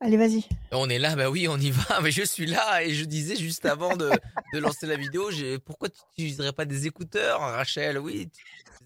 Allez, vas-y. On est là, bah oui, on y va. Mais je suis là et je disais juste avant de, de lancer la vidéo, pourquoi tu n'utiliserais pas des écouteurs, Rachel? Oui,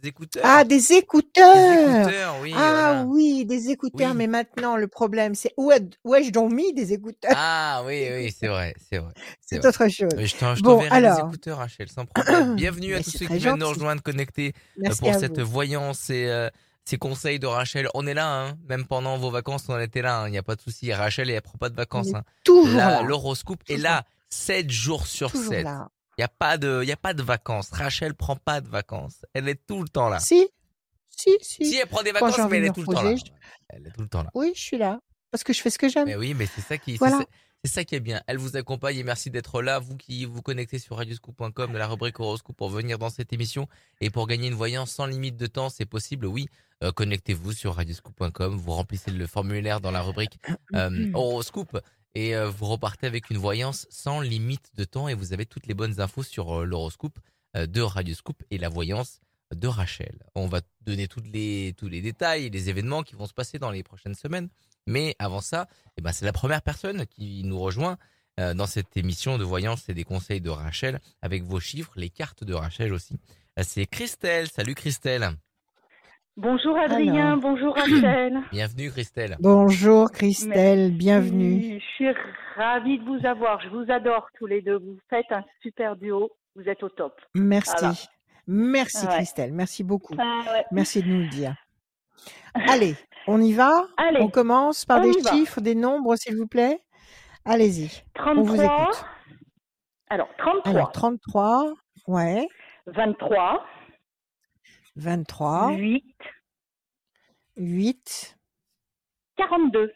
des écouteurs. Ah, des Des écouteurs. écouteurs, oui, Ah voilà. oui, des écouteurs. Oui. Mais maintenant, le problème, c'est où, où ai-je donc mis des écouteurs? Ah oui, oui, c'est vrai, c'est vrai. c'est autre chose. Mais je t'en- je Bon, t'enverrai les alors. écouteurs, Rachel, sans problème. Bienvenue à tous ceux qui viennent nous rejoindre connectés euh, Merci pour cette vous. voyance et euh, ces conseils de Rachel. On est là, hein. même pendant vos vacances, on était là. hein. Il n'y a pas de souci. Rachel, elle prend pas de vacances. hein. toujours l'horoscope est là, 7 jours sur Toujours 7. là. Il n'y a, pas de- y a pas de vacances. Rachel prend pas de vacances. Elle est tout le temps là. Si, si, si. Si elle prend des vacances, mais elle est tout le temps là. Elle est tout le temps là. Oui, je suis là. Parce que je fais ce que j'aime. Mais oui, mais c'est ça qui, Voilà. C'est ça qui est bien. Elle vous accompagne et merci d'être là. Vous qui vous connectez sur radioscoop.com de la rubrique horoscope pour venir dans cette émission et pour gagner une voyance sans limite de temps, c'est possible. Oui, Euh, connectez-vous sur radioscoop.com. Vous remplissez le formulaire dans la rubrique euh, horoscope et euh, vous repartez avec une voyance sans limite de temps et vous avez toutes les bonnes infos sur l'horoscope de Radioscoop et la voyance de Rachel. On va donner toutes les, tous les détails et les événements qui vont se passer dans les prochaines semaines. Mais avant ça, eh ben, c'est la première personne qui nous rejoint euh, dans cette émission de voyance et des conseils de Rachel avec vos chiffres, les cartes de Rachel aussi. Euh, C'est Christelle. Salut Christelle. Bonjour Adrien, Alors. bonjour Rachel. Bienvenue Christelle. Bonjour Christelle, Merci. bienvenue. Je suis ravie de vous avoir. Je vous adore tous les deux. Vous faites un super duo. Vous êtes au top. Merci. Voilà. Merci Ouais. Christelle, merci beaucoup. Ah ouais. Merci de nous le dire. Allez, on y va? Allez, On commence par on des chiffres, des nombres, s'il vous plaît. Allez-y, on vous 33. écoute. Alors, 33, Alors, 33, ouais, 23, 23, 8, 8, 42,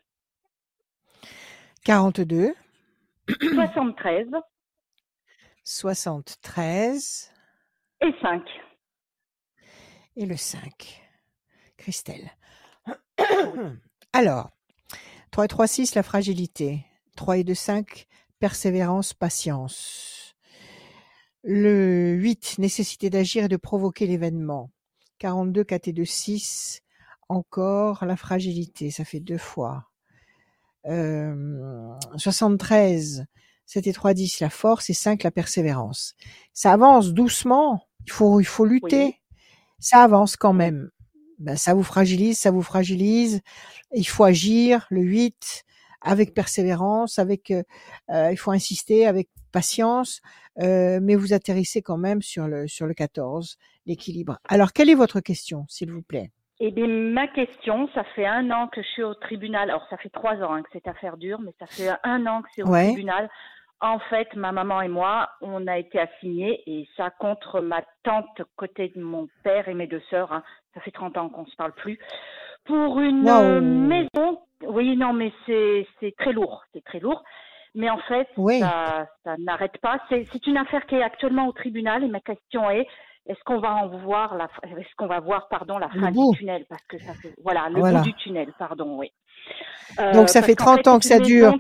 42, 73 73 et 5. et le 5. Christelle. Alors, 3 et 3, 6, la fragilité. 3 et 2, 5, persévérance, patience. Le 8, nécessité d'agir et de provoquer l'événement. 42, 4 et 2, 6, encore la fragilité, ça fait deux fois. Euh, 73, 7 et 3, 10, la force et 5, la persévérance. Ça avance doucement, il faut, il faut lutter. Oui. Ça avance quand même. Ben, ça vous fragilise, ça vous fragilise. Il faut agir, le 8, avec persévérance, avec, euh, euh, il faut insister, avec patience, euh, mais vous atterrissez quand même sur le, sur le 14, l'équilibre. Alors, quelle est votre question, s'il vous plaît? Eh bien, ma question, ça fait un an que je suis au tribunal. Alors, ça fait trois ans hein, que cette affaire dure, mais ça fait un an que c'est au Ouais. tribunal. En fait, ma maman et moi, on a été assignés et ça contre ma tante côté de mon père et mes deux sœurs. hein. Ça fait 30 ans qu'on se parle plus. Pour une euh, maison. Oui, non, mais c'est c'est très lourd. C'est très lourd. Mais en fait, Oui. ça, ça n'arrête pas. C'est une affaire qui est actuellement au tribunal et ma question est est-ce qu'on va en voir la est-ce qu'on va voir pardon la fin du tunnel? Parce que ça fait voilà le Voilà. bout du tunnel pardon oui. Euh, Donc, ça fait qu'en 30 fait, ans que ça dure.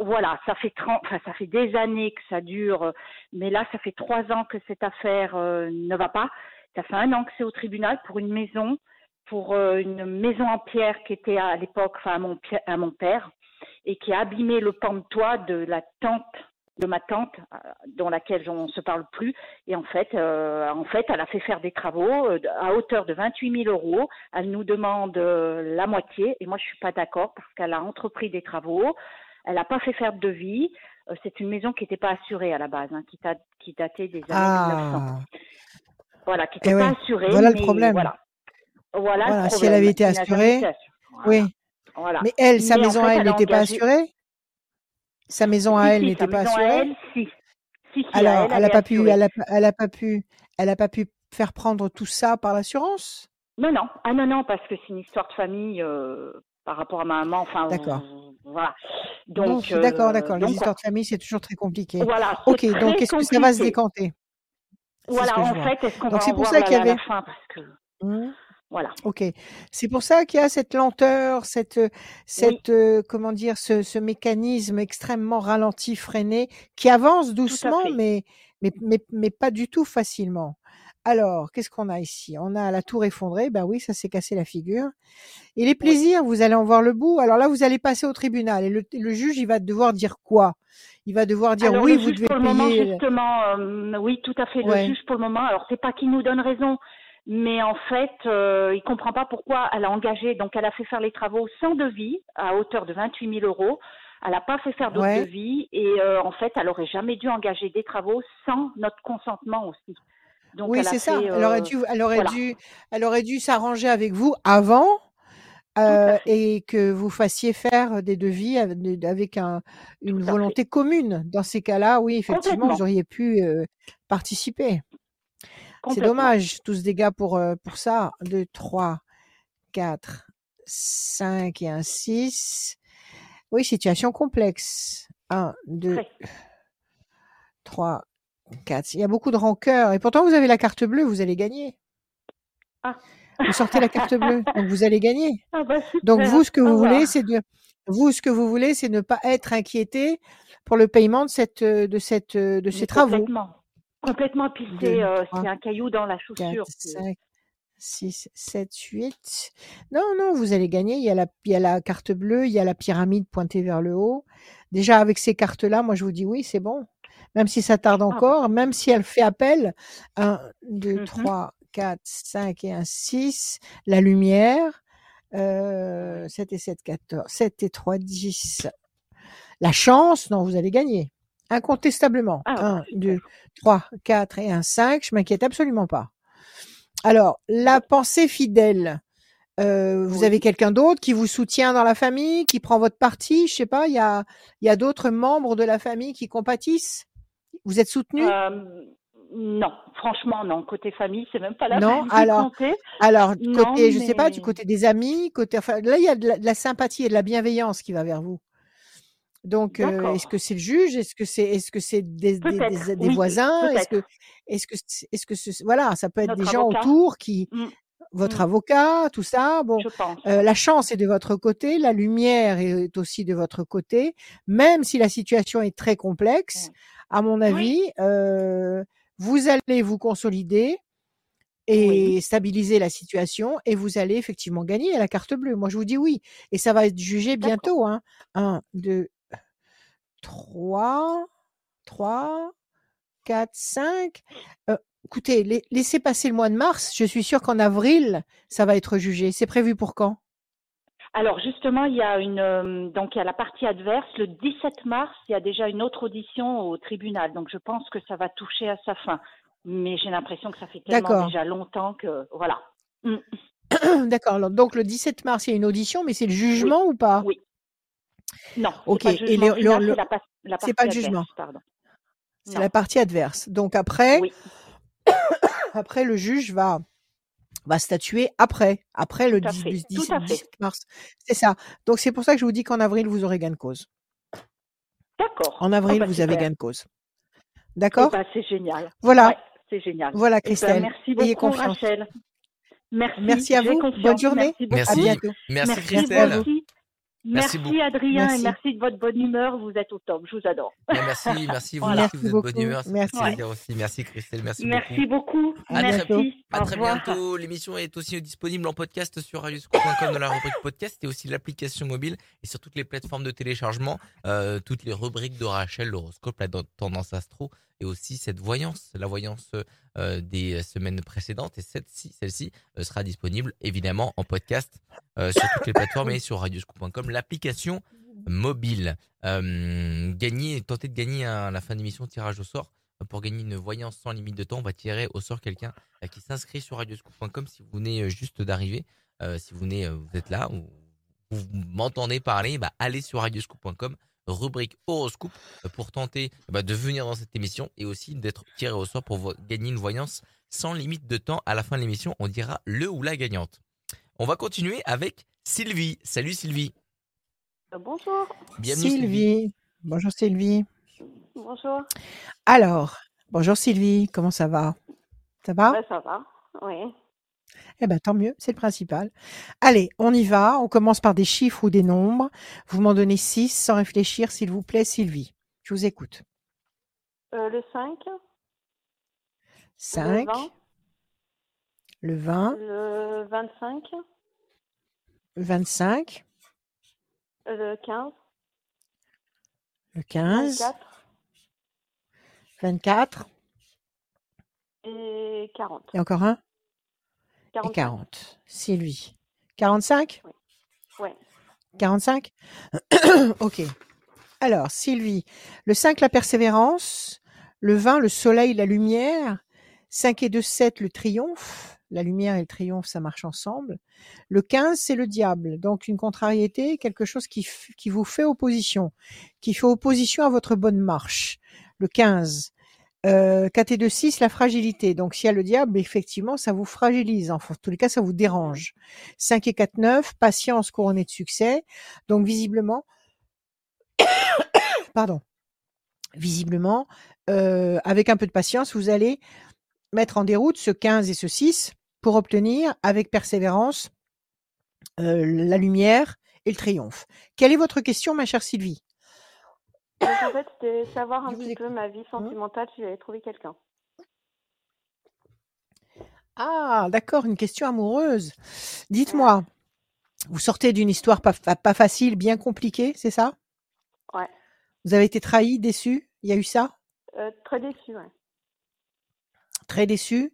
voilà, ça fait 30, enfin, ça fait des années que ça dure, mais là, ça fait trois ans que cette affaire euh, ne va pas. Ça fait un an que c'est au tribunal pour une maison, pour euh, une maison en pierre qui était à l'époque, enfin, à mon, pi- à mon père, et qui a abîmé le pan de toit de la tante de ma tante, euh, dont laquelle on ne se parle plus. Et en fait, euh, en fait, elle a fait faire des travaux euh, à hauteur de 28 000 euros. Elle nous demande euh, la moitié, et moi je suis pas d'accord parce qu'elle a entrepris des travaux. Elle n'a pas fait faire de devis. C'est une maison qui n'était pas assurée à la base, hein, qui, datait des années 1900. Voilà, qui Eh n'était ouais, pas assurée. voilà le problème. Voilà, voilà, Voilà, le si elle avait été assurée, oui. Voilà. Mais elle, sa Mais en maison fait, à elle n'était pas assurée? Sa maison à Si, elle si, n'était pas à assurée? elle, si. Alors, elle, n'a pas pu, elle a, elle a pas pu, elle a pas pu faire prendre tout ça par l'assurance? Non, non. Ah non, non, parce que c'est une histoire de famille euh, par rapport à ma maman. Enfin, D'accord. voilà. Bon, Donc, d'accord, euh, d'accord. Les donc, histoires de famille, c'est toujours très compliqué. voilà. Ok, donc est-ce que ça va se décanter? Voilà, en vois. fait, est-ce qu'on Donc va c'est pour ça la, qu'il y la, la avait. fin Parce que, Hmm, voilà. Ok, c'est pour ça qu'il y a cette lenteur, cette, Oui, cette, euh, comment dire, ce, ce mécanisme extrêmement ralenti, freiné, qui avance doucement, mais, mais, mais, mais pas du tout facilement. Alors, qu'est-ce qu'on a ici? On a la tour effondrée. Ben oui, ça s'est cassé la figure. Et les plaisirs, vous allez en voir le bout. Alors là, vous allez passer au tribunal et le, le juge, il va devoir dire quoi? Il va devoir dire Alors, oui, le vous juge, devez pour le moment, payer. justement, euh, oui, tout à fait. Le Ouais. juge, pour le moment, alors c'est pas qu'il nous donne raison, mais en fait, euh, il comprend pas pourquoi elle a engagé. Donc, elle a fait faire les travaux sans devis à hauteur de 28 000 euros. Elle n'a pas fait faire d'autres Ouais. devis et euh, en fait, elle aurait jamais dû engager des travaux sans notre consentement aussi. Donc, Oui, c'est ça. Elle aurait euh, dû, elle aurait voilà. dû, elle aurait dû s'arranger avec vous avant euh, et que vous fassiez faire des devis avec, avec un, une fait. volonté commune. Dans ces cas-là, oui, effectivement, vous auriez pu euh, participer. C'est dommage, tous ce dégâts pour, pour ça. 2, 3, 4, 5 et un 6. Oui, situation complexe. 1, 2, Très. 3, 4. Il y a beaucoup de rancœur. Et pourtant, vous avez la carte bleue, vous allez gagner. Ah. Vous sortez la carte bleue, donc vous allez gagner. Ah bah, Donc vous, ce que vous voulez, c'est de, vous, ce que vous voulez, c'est ne pas être inquiété pour le paiement de cette, euh, de cette, euh, de ces travaux. Complètement. Complètement. Puis c'est euh, c'est un caillou dans la 4, chaussure. c'est- 5, 6, 7, 8. Non, non, vous allez gagner. Il y a la, il y a la carte bleue, il y a la pyramide pointée vers le haut. Déjà, avec ces cartes-là, moi, je vous dis oui, c'est bon. Même si ça tarde Ah bah. encore, même si elle fait appel, 1, 2, Mhm. 3, 4, 5 et un 6, la lumière, euh, 7 et 7, 14, 7 et 3, 10. La chance, non, vous allez gagner. Incontestablement. Ah, 1, super. 2, 3, 4 et un 5, je m'inquiète absolument pas. Alors, la pensée fidèle. Euh, vous Oui. avez quelqu'un d'autre qui vous soutient dans la famille, qui prend votre parti, je sais pas, il y a, il y a d'autres membres de la famille qui compatissent? Vous êtes soutenu? Euh, non, franchement, non. Côté famille, c'est même pas la Non, peine alors, compter. Alors, Non, côté, je sais pas, du côté des amis, côté, enfin, là, il y a de la, de la sympathie et de la bienveillance qui va vers vous. Donc, euh, est-ce que c'est le juge? Est-ce que c'est, est-ce que c'est des, des, des- des oui, voisins? Est-ce que, est-ce que, est-ce que, voilà, ça peut être des gens avocat. autour qui, Mm, votre Mm. avocat, tout ça. Bon, euh, la chance est de votre côté, la lumière est aussi de votre côté, même si la situation est très complexe. Ouais. À mon avis, euh, vous allez vous consolider et Oui. stabiliser la situation et vous allez effectivement gagner à la carte bleue. Moi, je vous dis oui. Et ça va être jugé bientôt. Hein. 1, 2, 3, 3, 4, 5. Euh, écoutez, la- laissez passer le mois de mars. Je suis sûre qu'en avril, ça va être jugé. C'est prévu pour quand? Alors justement, il y a une euh, donc il y a la partie adverse. Le 17 mars, il y a déjà une autre audition au tribunal. Donc je pense que ça va toucher à sa fin. Mais j'ai l'impression que ça fait tellement déjà longtemps que voilà. Mm, D'accord. Donc, le 17 mars, il y a une audition, mais c'est le jugement ou pas? Oui. Non, Ok, c'est pas le et jugement le- final, le- c'est la, pa- la c'est partie pas le adverse, jugement. Pardon. C'est la partie adverse. Donc, après, Oui, après le juge va va statuer après, après le Tout à 10 fait, du tout 17 à fait. 17 mars. C'est ça. Donc c'est pour ça que je vous dis qu'en avril vous aurez gain de cause. d'accord. En avril Oh, bah, vous avez gain de cause. Eh D'accord? ben, c'est génial. Voilà. Ouais, c'est génial. Voilà Eh ben, Christelle. merci beaucoup, confiance. Rachel. Merci. Merci à vous. confiance. Bonne journée. Merci beaucoup. Merci. À bientôt. Merci, Merci, Christelle. Merci. Merci Merci, beaucoup. Adrien Merci. et merci de votre bonne humeur. Vous êtes au top. Je vous adore. Merci, merci vous, Voilà. merci, vous êtes de bonne Merci humeur, plaisir aussi. Merci Christelle, merci, Merci beaucoup. beaucoup. À Merci. bientôt. À très bientôt. L'émission est aussi disponible en podcast sur radioscoop.com dans la rubrique podcast et aussi l'application mobile et sur toutes les plateformes de téléchargement, euh, toutes les rubriques de Rachel, l'horoscope, la tendance astro aussi cette voyance, la voyance euh, des semaines précédentes et celle-ci euh, sera disponible évidemment en podcast euh, sur toutes les plateformes et sur radioscoop.com, l'application mobile. Euh, gagner, tenter de gagner à la fin d'émission tirage au sort pour gagner une voyance sans limite de temps. On va tirer au sort quelqu'un qui s'inscrit sur radioscoop.com si vous venez juste d'arriver. Si vous venez, vous êtes là ou vous m'entendez parler, bah, allez sur radioscoop.com, rubrique horoscope euh, pour tenter bah, de venir dans cette émission et aussi d'être tiré au sort pour gagner une voyance sans limite de temps. À la fin de l'émission, on dira le ou la gagnante. On va continuer avec Sylvie. Salut Sylvie. Bonjour. Bienvenue Sylvie. Sylvie. Bonjour Sylvie. Bonjour. Alors, bonjour Sylvie, comment ça va? Ça va? Ouais, ça va. Oui. Eh ben tant mieux, c'est le principal. Allez, on y va. On commence par des chiffres ou des nombres. Vous m'en donnez six sans réfléchir, s'il vous plaît, Sylvie. Je vous écoute. Euh, le 5. 5, Le 20. Le 20, Le 25, le 25, le 15, le 15, 24 24, et 40. et encore un, et 45. 40. C'est lui. 45 Ouais. 45 Ok. Alors, Sylvie, le 5, la persévérance. Le 20, le soleil, la lumière. 5 et 2, 7, le triomphe. La lumière et le triomphe, ça marche ensemble. Le 15, c'est le diable. Donc, une contrariété, quelque chose qui vous fait opposition, qui fait opposition à votre bonne marche. Le 15. Euh, 4 et 2, 6, la fragilité. Donc, s'il y a le diable, effectivement, ça vous fragilise. En tous les cas, ça vous dérange. 5 et 4, 9, patience couronnée de succès. Donc, visiblement, pardon, visiblement, euh, avec un peu de patience, vous allez mettre en déroute ce 15 et ce 6 pour obtenir, avec persévérance, euh, la lumière et le triomphe. Quelle est votre question, ma chère Sylvie? Donc, en fait, c'était savoir un Je petit peu ma vie sentimentale si j'avais trouvé quelqu'un. Ah, d'accord, une question amoureuse. Dites-moi, vous sortez d'une histoire pas, facile, bien compliquée, c'est ça? Ouais. Vous avez été trahi, déçu? Il y a eu ça? Euh, très déçue, ouais. Très déçu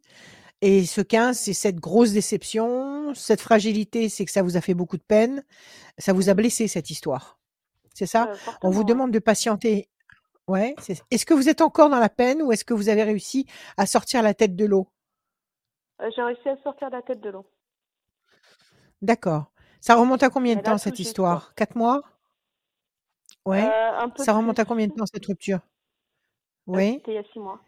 Et ce 15, c'est cette grosse déception, cette fragilité, c'est que ça vous a fait beaucoup de peine, ça vous a blessé cette histoire? C'est ça? Euh, On vous demande de patienter. Ouais. Est-ce que vous êtes encore dans la peine ou est-ce que vous avez réussi à sortir la tête de l'eau? Euh, j'ai réussi à sortir la tête de l'eau. D'accord. Ça remonte à combien de temps cette histoire? Quatre mois? Ouais. Euh, Ça remonte à combien de temps cette rupture? Euh, Oui, C'était il y a six mois.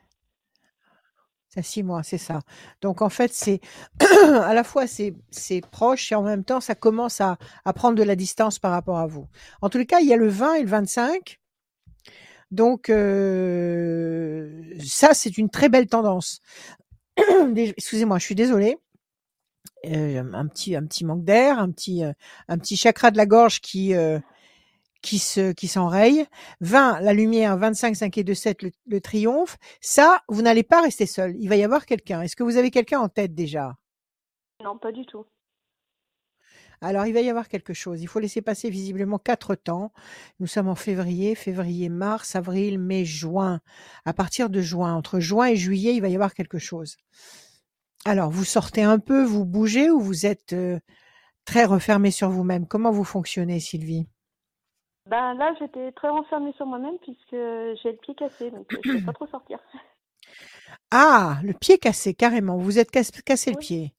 C'est six mois, c'est ça. Donc en fait, c'est à la fois c'est proche et en même temps ça commence à, prendre de la distance par rapport à vous. En tous les cas, il y a le 20 et le 25. Donc euh, ça, c'est une très belle tendance. Excusez-moi, je suis désolée. Euh, un petit un petit manque d'air, un petit euh, un petit chakra de la gorge qui qui se qui s'enraye. 20 la lumière, 25 5 et 2 7 le, le triomphe. Ça, vous n'allez pas rester seul. Il va y avoir quelqu'un. Est-ce que vous avez quelqu'un en tête déjà? Non, pas du tout. Alors, il va y avoir quelque chose. Il faut laisser passer visiblement quatre temps. Nous sommes en février, février, mars, avril, mai, juin. À partir de juin, entre juin et juillet, il va y avoir quelque chose. Alors, vous sortez un peu, vous bougez ou vous êtes euh, très refermé sur vous-même? Comment vous fonctionnez, Sylvie? Ben là, j'étais très renfermée sur moi-même puisque j'ai le pied cassé, donc euh, je ne peux pas trop sortir. Ah, le pied cassé, carrément. Vous êtes cassé, cassé le pied.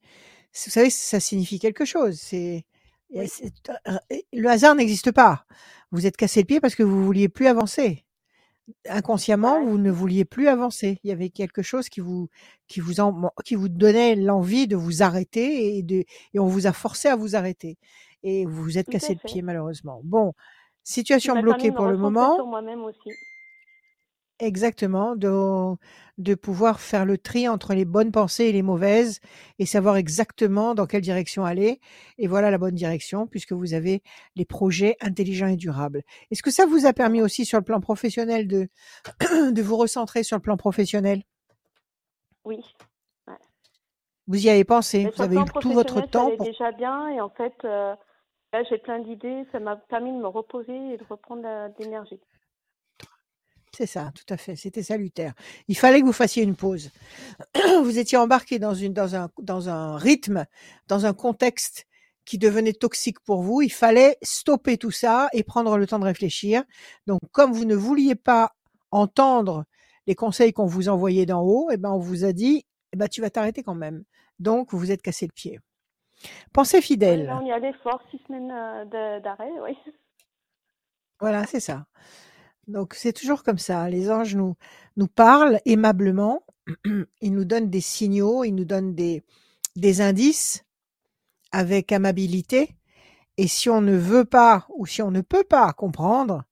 Vous savez, ça signifie quelque chose. C'est Oui. c'est- euh, le hasard n'existe pas. Vous êtes cassé le pied parce que vous vouliez plus avancer. Inconsciemment, Ouais. vous ne vouliez plus avancer. Il y avait quelque chose qui vous qui vous en- qui vous donnait l'envie de vous arrêter et de et on vous a forcé à vous arrêter. Et vous vous êtes Tout cassé le pied malheureusement. Bon, situation bloquée pour le moment. sur moi-même aussi. Exactement, de, de pouvoir faire le tri entre les bonnes pensées et les mauvaises et savoir exactement dans quelle direction aller. Et voilà la bonne direction puisque vous avez les projets intelligents et durables. Est-ce que ça vous a permis aussi sur le plan professionnel de, de vous recentrer sur le plan professionnel? Oui. Vous y avez pensé, Mais vous avez eu tout votre ça temps allait pour... déjà bien et en fait, euh, j'ai plein d'idées. Ça m'a permis de me reposer et de reprendre l'énergie. C'est ça, tout à fait. C'était salutaire. Il fallait que vous fassiez une pause. vous étiez embarqué dans un rythme, dans un contexte qui devenait toxique pour vous. Il fallait stopper tout ça et prendre le temps de réfléchir. Donc, comme vous ne vouliez pas entendre les conseils qu'on vous envoyait d'en haut, eh ben, on vous a dit, eh ben, tu vas t'arrêter quand même. Donc, vous vous êtes cassé le pied. Pensez fidèle. on y allait fort, six semaines euh, d'arrêt, oui. Voilà, c'est ça. Donc c'est toujours comme ça. Les anges nous nous parlent aimablement. Ils nous donnent des signaux, ils nous donnent des des indices avec amabilité. Et si on ne veut pas ou si on ne peut pas comprendre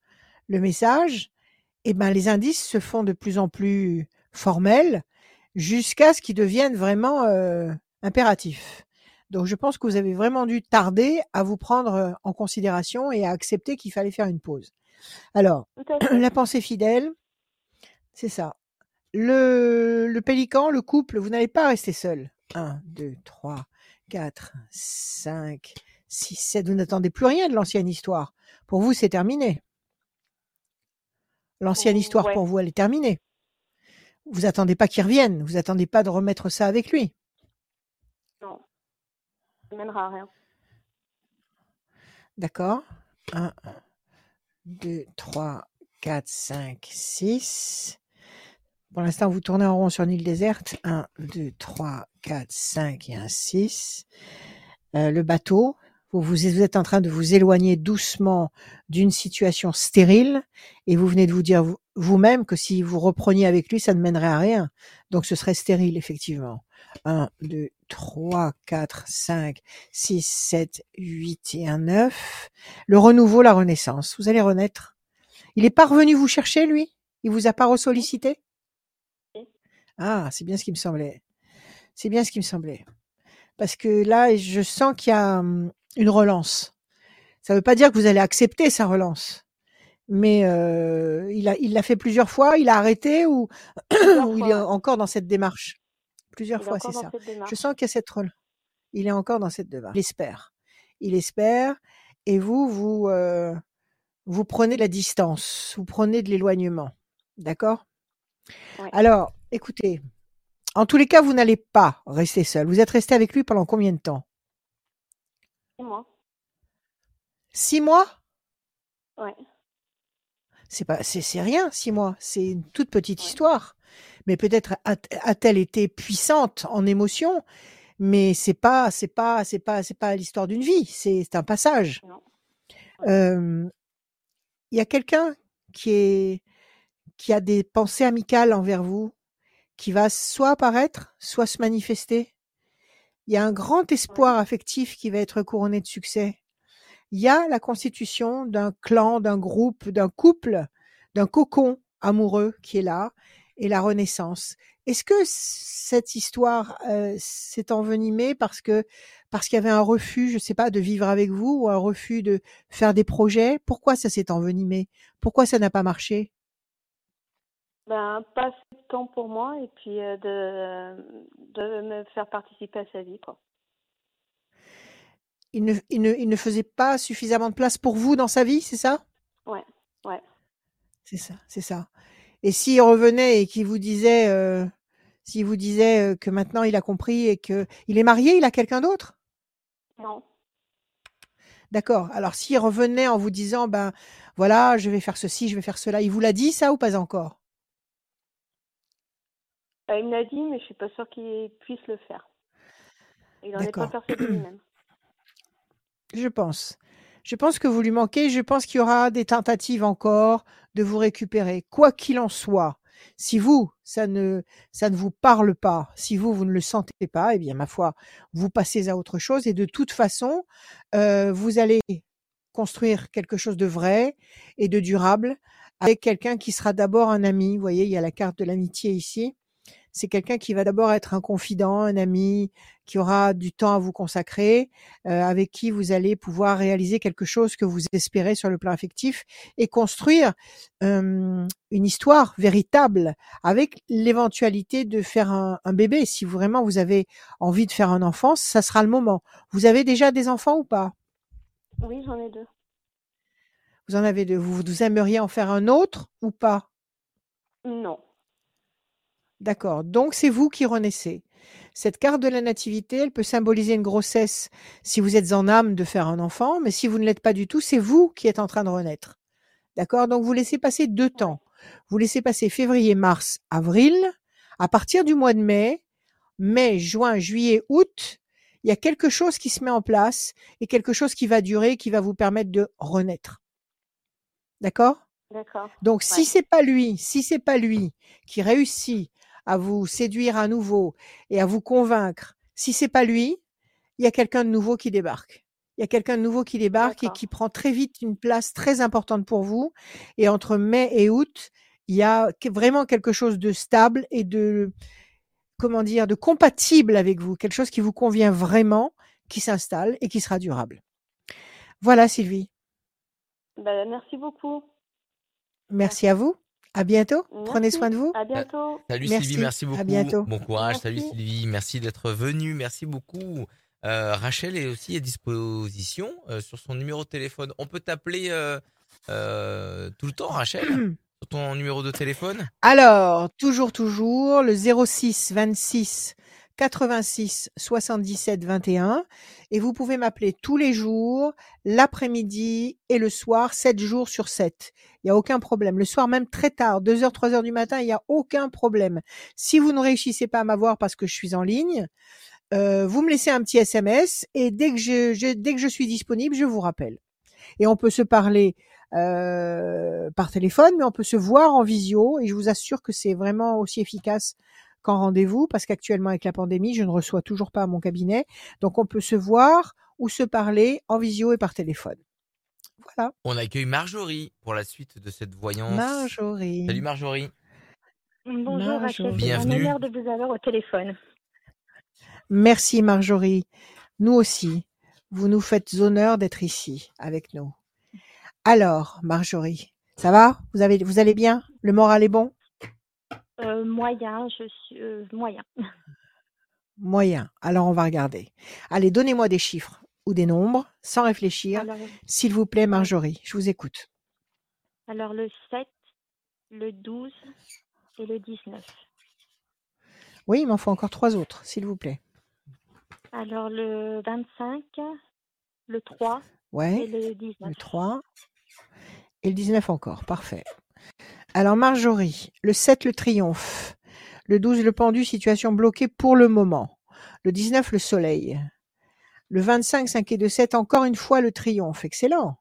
le message, eh ben les indices se font de plus en plus formels jusqu'à ce qu'ils deviennent vraiment euh, impératifs. Donc je pense que vous avez vraiment dû tarder à vous prendre euh, en considération et à accepter qu'il fallait faire une pause. Alors, la pensée fidèle, c'est ça. Le, le pélican, le couple, vous n'allez pas rester seul. 1, 2, 3, 4, 5, 6, 7. Vous n'attendez plus rien de l'ancienne histoire. Pour vous, c'est terminé. L'ancienne histoire, Ouais. pour vous, elle est terminée. Vous attendez pas qu'il revienne. Vous attendez pas de remettre ça avec lui. Ça mènera à rien. D'accord 1, 2, 3, 4, 5, 6. Pour l'instant, vous tournez en rond sur une île déserte. 1, 2, 3, 4, 5 et un 6. Euh, le bateau, vous êtes en train de vous éloigner doucement d'une situation stérile et vous venez de vous dire vous- vous-même que si vous repreniez avec lui, ça ne mènerait à rien. Donc ce serait stérile, effectivement. 1, 2, 3, 4, 5, 6, 7, 8 et un 9. Le renouveau, la renaissance. Vous allez renaître. Il est pas revenu vous chercher, lui? Il vous a pas ressollicité? Ah, c'est bien ce qui me semblait. C'est bien ce qui me semblait. Parce que là, je sens qu'il y a hum, une relance. Ça ne veut pas dire que vous allez accepter sa relance. Mais euh, il l'a fait plusieurs fois, il a arrêté ou, il est encore dans cette démarche? Plusieurs Il fois, c'est ça. Je sens qu'il y a cette rel- Il est encore dans cette démarche. Il espère. Il espère. Et vous, vous, euh, vous prenez de la distance. Vous prenez de l'éloignement. D'accord? Ouais. Alors, écoutez. En tous les cas, vous n'allez pas rester seul. Vous êtes resté avec lui pendant combien de temps? Et moi Six mois? Ouais. C'est pas, c'est, c'est rien, six mois. C'est une toute petite Ouais. histoire. Mais peut-être a-t-elle été puissante en émotion, mais c'est pas, c'est pas, c'est pas, c'est pas l'histoire d'une vie. C'est, c'est un passage. Euh, Il y a quelqu'un qui est, qui a des pensées amicales envers vous, qui va soit apparaître, soit se manifester. Il y a un grand espoir affectif qui va être couronné de succès. Il y a la constitution d'un clan, d'un groupe, d'un couple, d'un cocon amoureux qui est là, et la renaissance. Est-ce que cette histoire euh, s'est envenimée parce que parce qu'il y avait un refus, je sais pas, de vivre avec vous ou un refus de faire des projets? Pourquoi ça s'est envenimé? Pourquoi ça n'a pas marché? Ben, pas de temps pour moi et puis euh, de, de me faire participer à sa vie, quoi. Il ne, il, ne, il ne faisait pas suffisamment de place pour vous dans sa vie, c'est ça? Ouais, ouais. C'est ça, c'est ça. Et s'il revenait et qu'il vous disait, euh, s'il vous disait euh, que maintenant il a compris et que il est marié, il a quelqu'un d'autre? Non. D'accord. Alors s'il revenait en vous disant, ben voilà, je vais faire ceci, je vais faire cela, il vous l'a dit ça ou pas encore? Euh, il me l'a dit, mais je suis pas sûre qu'il puisse le faire. Il n'en est pas persuadé lui-même. Je pense. Je pense que vous lui manquez. Je pense qu'il y aura des tentatives encore de vous récupérer. Quoi qu'il en soit, si vous, ça ne, ça ne vous parle pas, si vous, vous ne le sentez pas, eh bien, ma foi, vous passez à autre chose. Et de toute façon, euh, vous allez construire quelque chose de vrai et de durable avec quelqu'un qui sera d'abord un ami. Vous voyez, il y a la carte de l'amitié ici. C'est quelqu'un qui va d'abord être un confident, un ami, qui aura du temps à vous consacrer, euh, avec qui vous allez pouvoir réaliser quelque chose que vous espérez sur le plan affectif et construire euh, une histoire véritable avec l'éventualité de faire un, un bébé. Si vraiment vous avez envie de faire un enfant, ça sera le moment. Vous avez déjà des enfants ou pas? Oui, j'en ai deux. Vous en avez deux. Vous, vous aimeriez en faire un autre ou pas? Non. D'accord. Donc c'est vous qui renaissez. Cette carte de la nativité, elle peut symboliser une grossesse si vous êtes en âme de faire un enfant, mais si vous ne l'êtes pas du tout, c'est vous qui êtes en train de renaître. D'accord Donc vous laissez passer deux temps. Vous laissez passer février, mars, avril. À partir du mois de mai, mai, juin, juillet, août, il y a quelque chose qui se met en place et quelque chose qui va durer, qui va vous permettre de renaître. D'accord? D'accord. donc, si Ouais. c'est pas lui, si c'est pas lui qui réussit à vous séduire à nouveau et à vous convaincre, si c'est pas lui, il y a quelqu'un de nouveau qui débarque. Il y a quelqu'un de nouveau qui débarque et qui prend très vite une place très importante pour vous. Et entre mai et août, il y a vraiment quelque chose de stable et de, comment dire, de compatible avec vous. Quelque chose qui vous convient vraiment, qui s'installe et qui sera durable. Voilà, Sylvie. Ben, merci beaucoup. Merci à vous. À bientôt. Prenez soin de vous. À bientôt. Salut Merci. Sylvie, merci À beaucoup. bientôt. Bon courage, salut. Sylvie, merci d'être venue, merci beaucoup. Euh, Rachel est aussi à disposition euh, sur son numéro de téléphone. On peut t'appeler euh, euh, tout le temps, Rachel, sur ton numéro de téléphone? Alors, toujours, toujours, le 06 26 86 77 21. Et vous pouvez m'appeler tous les jours, l'après-midi et le soir, 7 jours sur 7. Il n'y a aucun problème. Le soir, même très tard, 2 heures, 3 heures du matin, il n'y a aucun problème. Si vous ne réussissez pas à m'avoir parce que je suis en ligne, euh, vous me laissez un petit SMS et dès que je, je- dès que je suis disponible, je vous rappelle. Et on peut se parler euh, par téléphone, mais on peut se voir en visio et je vous assure que c'est vraiment aussi efficace qu'en rendez-vous parce qu'actuellement avec la pandémie, je ne reçois toujours pas à mon cabinet. Donc on peut se voir ou se parler en visio et par téléphone. Voilà. On accueille Marjorie pour la suite de cette voyance. Marjorie. Salut Marjorie. Bonjour Marjorie. Rachel, c'est un Bienvenue. honneur de vous avoir au téléphone. Merci Marjorie. Nous aussi. Vous nous faites honneur d'être ici avec nous. Alors, Marjorie, ça va? Vous, avez, vous allez bien? Le moral est bon? Euh, moyen, je suis euh, moyen. Moyen. Alors, on va regarder. Allez, donnez-moi des chiffres ou des nombres sans réfléchir. Alors, S'il vous plaît, Marjorie, je vous écoute. alors le 7, le 12 et le 19. Oui, il m'en faut encore trois autres, s'il vous plaît. Alors le 25, le 3 et le 19. le 3 et le 19 encore. Parfait. Alors, Marjorie, le 7, le triomphe. Le 12, le pendu, situation bloquée pour le moment. Le 19, le soleil. Le 25, 5 et 2, 7, encore une fois, le triomphe. Excellent.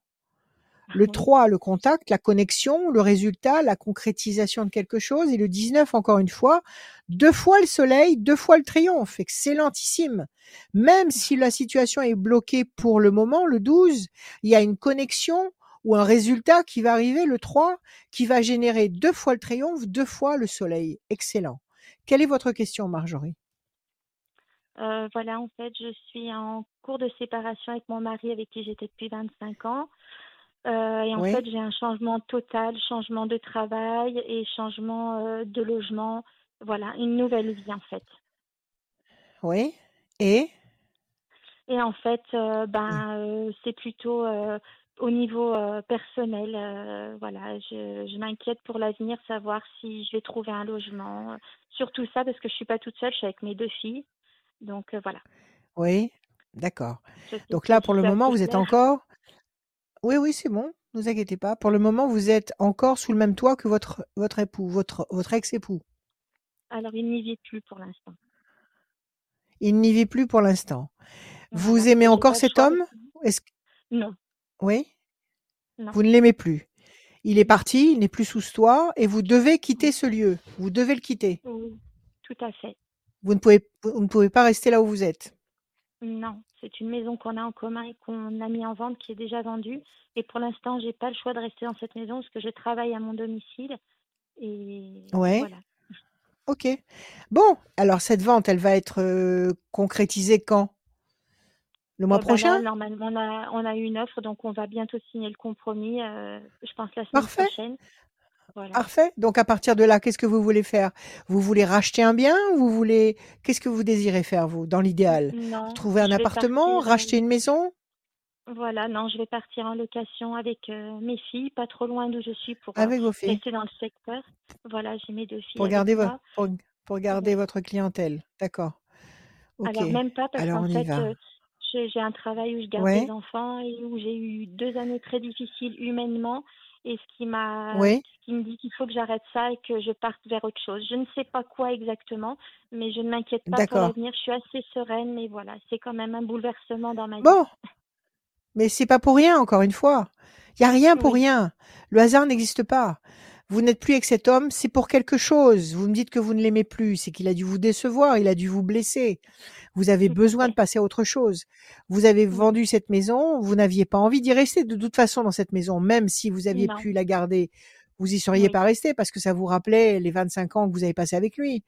Le 3, le contact, la connexion, le résultat, la concrétisation de quelque chose. Et le 19, encore une fois, deux fois le soleil, deux fois le triomphe. Excellentissime. Même si la situation est bloquée pour le moment, le 12, il y a une connexion ou un résultat qui va arriver, le 3, qui va générer deux fois le triomphe, deux fois le soleil. Excellent. Quelle est votre question, Marjorie? Euh, voilà, en fait, je suis en cours de séparation avec mon mari avec qui j'étais depuis 25 ans. Euh, et en Oui. fait, j'ai un changement total, changement de travail et changement euh, de logement. Voilà, une nouvelle vie en fait. Oui. Et? Et en fait, ben, c'est plutôt au niveau euh, personnel. euh, voilà, je, je m'inquiète pour l'avenir, savoir si je vais trouver un logement. Surtout ça parce que je suis pas toute seule, je suis avec mes deux filles. Donc euh, voilà. Oui. D'accord. Donc là, pour le moment, vous êtes clair. encore. Oui, oui, c'est bon. Ne vous inquiétez pas. Pour le moment, vous êtes encore sous le même toit que votre votre époux, votre votre ex-époux. Alors, il n'y vit plus pour l'instant. Il n'y vit plus pour l'instant. Vous aimez encore cet homme? Est-ce Non, oui non. Vous ne l'aimez plus. Il est parti, il n'est plus sous ce toit, et vous devez quitter ce lieu. Vous devez le quitter. Oui, tout à fait. Vous ne pouvez vous ne pouvez pas rester là où vous êtes. Non, c'est une maison qu'on a en commun et qu'on a mis en vente qui est déjà vendue. Et pour l'instant, j'ai pas le choix de rester dans cette maison parce que je travaille à mon domicile. Et Ouais. voilà. Ok. Bon, alors cette vente, elle va être euh, concrétisée quand? Le mois Euh, bah là, prochain? normalement, on a, on a eu une offre, donc on va bientôt signer le compromis. euh, je pense la semaine Parfait. prochaine. Voilà. Parfait. Donc à partir de là, qu'est-ce que vous voulez faire? Vous voulez racheter un bien Vous voulez Qu'est-ce que vous désirez faire vous dans l'idéal? Trouver un appartement partir, Racheter euh, une maison? Voilà, non, je vais partir en location avec euh, mes filles, pas trop loin d'où je suis pour euh, Avec vos filles rester dans le secteur. Voilà, j'ai mes deux filles pour garder vo- moi. pour, pour garder votre clientèle. D'accord. Ok. Alors même pas parce qu'en fait, euh, j'ai un travail où je garde Ouais. des enfants et où j'ai eu deux années très difficiles humainement. Et ce qui m'a, ce qui me dit qu'il faut que j'arrête ça et que je parte vers autre chose. Je ne sais pas quoi exactement, mais je ne m'inquiète pas pour l'avenir. Je suis assez sereine, mais voilà, c'est quand même un bouleversement dans ma vie. Bon, mais c'est pas pour rien, encore une fois. Il y a rien pour Oui. rien. Le hasard n'existe pas. Vous n'êtes plus avec cet homme, c'est pour quelque chose. Vous me dites que vous ne l'aimez plus, c'est qu'il a dû vous décevoir, il a dû vous blesser. Vous avez à besoin de passer à autre chose. Vous avez Oui. vendu cette maison, vous n'aviez pas envie d'y rester de toute façon dans cette maison, même si vous aviez Non. pu la garder, vous y seriez Oui. pas resté parce que ça vous rappelait les 25 ans que vous avez passé avec lui.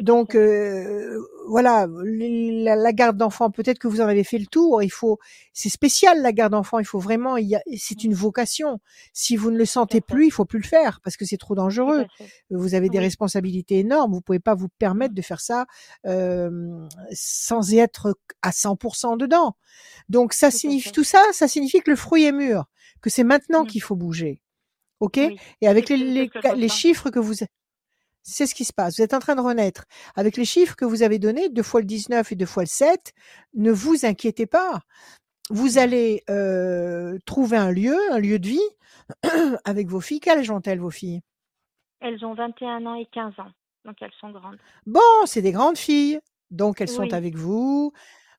Donc euh, voilà, la, la garde d'enfant, peut-être que vous en avez fait le tour. Il faut, c'est spécial la garde d'enfant. Il faut vraiment, il y a, c'est une vocation. Si vous ne le sentez plus, il faut plus le faire parce que c'est trop dangereux. Vous avez des Oui. responsabilités énormes. Vous pouvez pas vous permettre de faire ça euh, sans y être à 100% dedans. Donc ça Tout signifie tout ça, ça signifie que le fruit est mûr, que c'est maintenant Mm. qu'il faut bouger. Ok? Oui. Et avec les, les, les chiffres que vous c'est ce qui se passe. Vous êtes en train de renaître. Avec les chiffres que vous avez donnés, deux fois le 19 et deux fois le 7, ne vous inquiétez pas. Vous allez euh, trouver un lieu, un lieu de vie avec vos filles. Quel âge ont-elles, vos filles? Elles ont 21 ans et 15 ans, donc elles sont grandes. Bon, c'est des grandes filles. Donc, elles sont avec vous.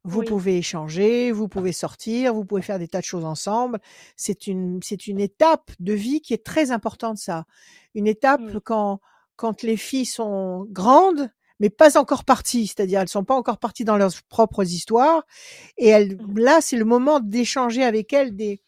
Vous Oui. pouvez échanger, vous pouvez sortir, vous pouvez faire des tas de choses ensemble. C'est une, c'est une étape de vie qui est très importante, ça. Une étape Oui. quand, quand les filles sont grandes, mais pas encore parties. C'est-à-dire, elles sont pas encore parties dans leurs propres histoires. Et elles, Mhm. là, c'est le moment d'échanger avec elles des,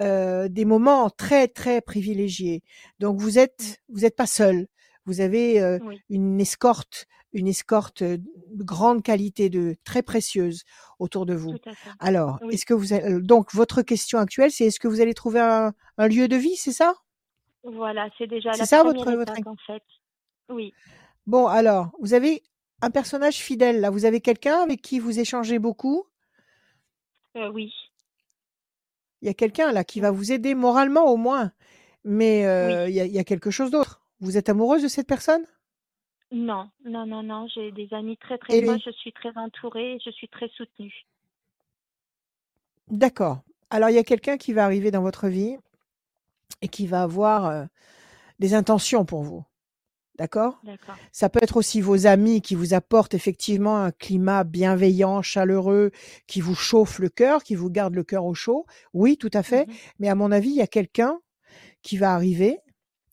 euh, des moments très, très privilégiés. Donc, vous êtes, vous êtes pas seul. Vous avez euh, Oui. une escorte, une escorte euh, de grande qualité, de très précieuse autour de vous. Tout à fait. Alors, Oui. est-ce que vous donc votre question actuelle, c'est est-ce que vous allez trouver un, un lieu de vie, c'est ça? Voilà, c'est déjà la ça, première votre- en fait. Oui. Bon, alors, vous avez un personnage fidèle là. Vous avez quelqu'un avec qui vous échangez beaucoup? Euh, oui. Il y a quelqu'un là qui va vous aider moralement au moins, mais euh, il y, a, il y a quelque chose d'autre. Vous êtes amoureuse de cette personne? Non, non, non, non. J'ai des amis très très proches. Je suis très entourée. Je suis très soutenue. D'accord. Alors, il y a quelqu'un qui va arriver dans votre vie et qui va avoir euh, des intentions pour vous. D'accord? Ça peut être aussi vos amis qui vous apportent effectivement un climat bienveillant, chaleureux, qui vous chauffe le cœur, qui vous garde le cœur au chaud. Oui, tout à fait. Mhm. Mais à mon avis, il y a quelqu'un qui va arriver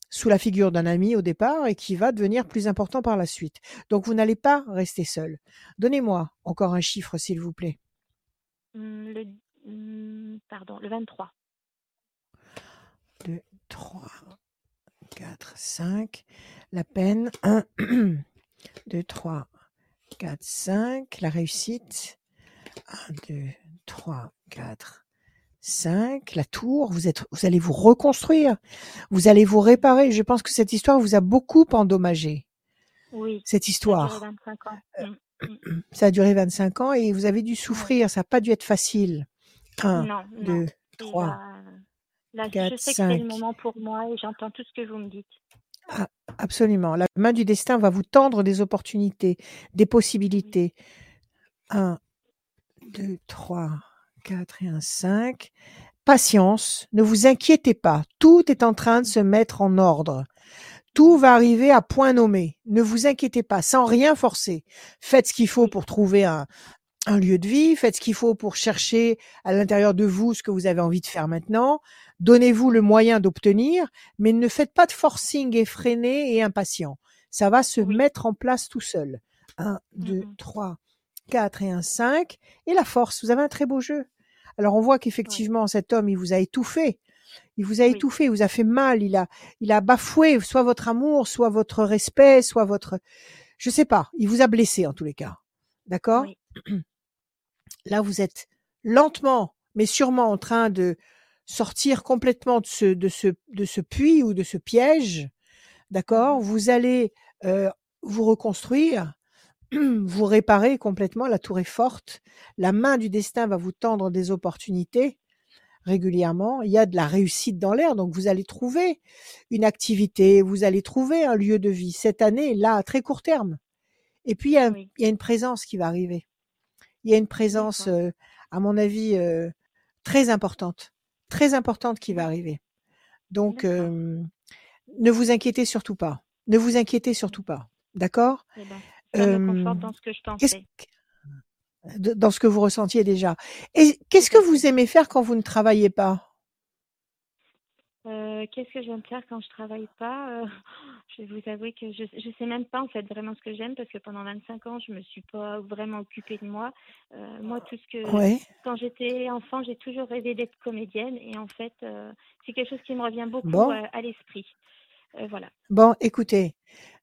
sous la figure d'un ami au départ et qui va devenir plus important par la suite. Donc, vous n'allez pas rester seul. Donnez-moi encore un chiffre, s'il vous plaît. Hum, Le, hum, pardon, le 23. 2, 3, 4, 5. La peine. 1, 2, 3, 4, 5. La réussite. 1, 2, 3, 4, 5. La tour. Vous, êtes, vous allez vous reconstruire. Vous allez vous réparer. Je pense que cette histoire vous a beaucoup endommagé. Oui. Cette Ça a duré histoire. 25 ans. Hum. Ça a duré 25 ans et vous avez dû souffrir. Ça n'a pas dû être facile. 1, Non, non. 2, Et 3. Là, je sais que c'est le moment pour moi et j'entends tout ce que vous me dites. Absolument. La main du destin va vous tendre des opportunités, des possibilités. 1, 2, 3, 4 et 1, 5. Patience, ne vous inquiétez pas. Tout est en train de se mettre en ordre. Tout va arriver à point nommé. Ne vous inquiétez pas, sans rien forcer. Faites ce qu'il faut pour trouver un, un lieu de vie, faites ce qu'il faut pour chercher à l'intérieur de vous ce que vous avez envie de faire maintenant. Donnez-vous le moyen d'obtenir, mais ne faites pas de forcing effréné et impatient. Ça va se Oui. mettre en place tout seul. 1, 2, Mhm. 3, 4 et un 5. Et la force, vous avez un très beau jeu. Alors on voit qu'effectivement cet homme, il vous a étouffé. Il vous a Oui. étouffé, il vous a fait mal, il a, il a bafoué soit votre amour, soit votre respect, soit votre, je sais pas, il vous a blessé en tous les cas. D'accord? Oui. Là, vous êtes lentement, mais sûrement en train de sortir complètement de ce, de ce, de ce puits ou de ce piège. D'accord? Mhm. Vous allez euh, vous reconstruire, vous réparer complètement. La tour est forte. La main du destin va vous tendre des opportunités régulièrement. Il y a de la réussite dans l'air, donc vous allez trouver une activité, vous allez trouver un lieu de vie cette année, là, à très court terme. Et puis, il y a, Oui. il y a une présence qui va arriver. Il y a une présence, euh, à mon avis, euh, très importante, très importante qui va arriver. Donc, euh, ne vous inquiétez surtout pas. Ne vous inquiétez surtout pas. D'accord? Eh ben, ça me conforte dans ce que je Qu'est-ce pensais. de- dans ce que vous ressentiez déjà. Et qu'est-ce que vous aimez faire quand vous ne travaillez pas? Euh, Qu'est-ce que j'aime faire quand je travaille pas Euh, Je vais vous avouer que je je sais même pas en fait vraiment ce que j'aime parce que pendant 25 ans je me suis pas vraiment occupée de moi. Euh, moi tout ce que quand j'étais enfant j'ai toujours rêvé d'être comédienne et en fait c'est quelque chose qui me revient beaucoup Bon. à l'esprit. Voilà. Bon, écoutez,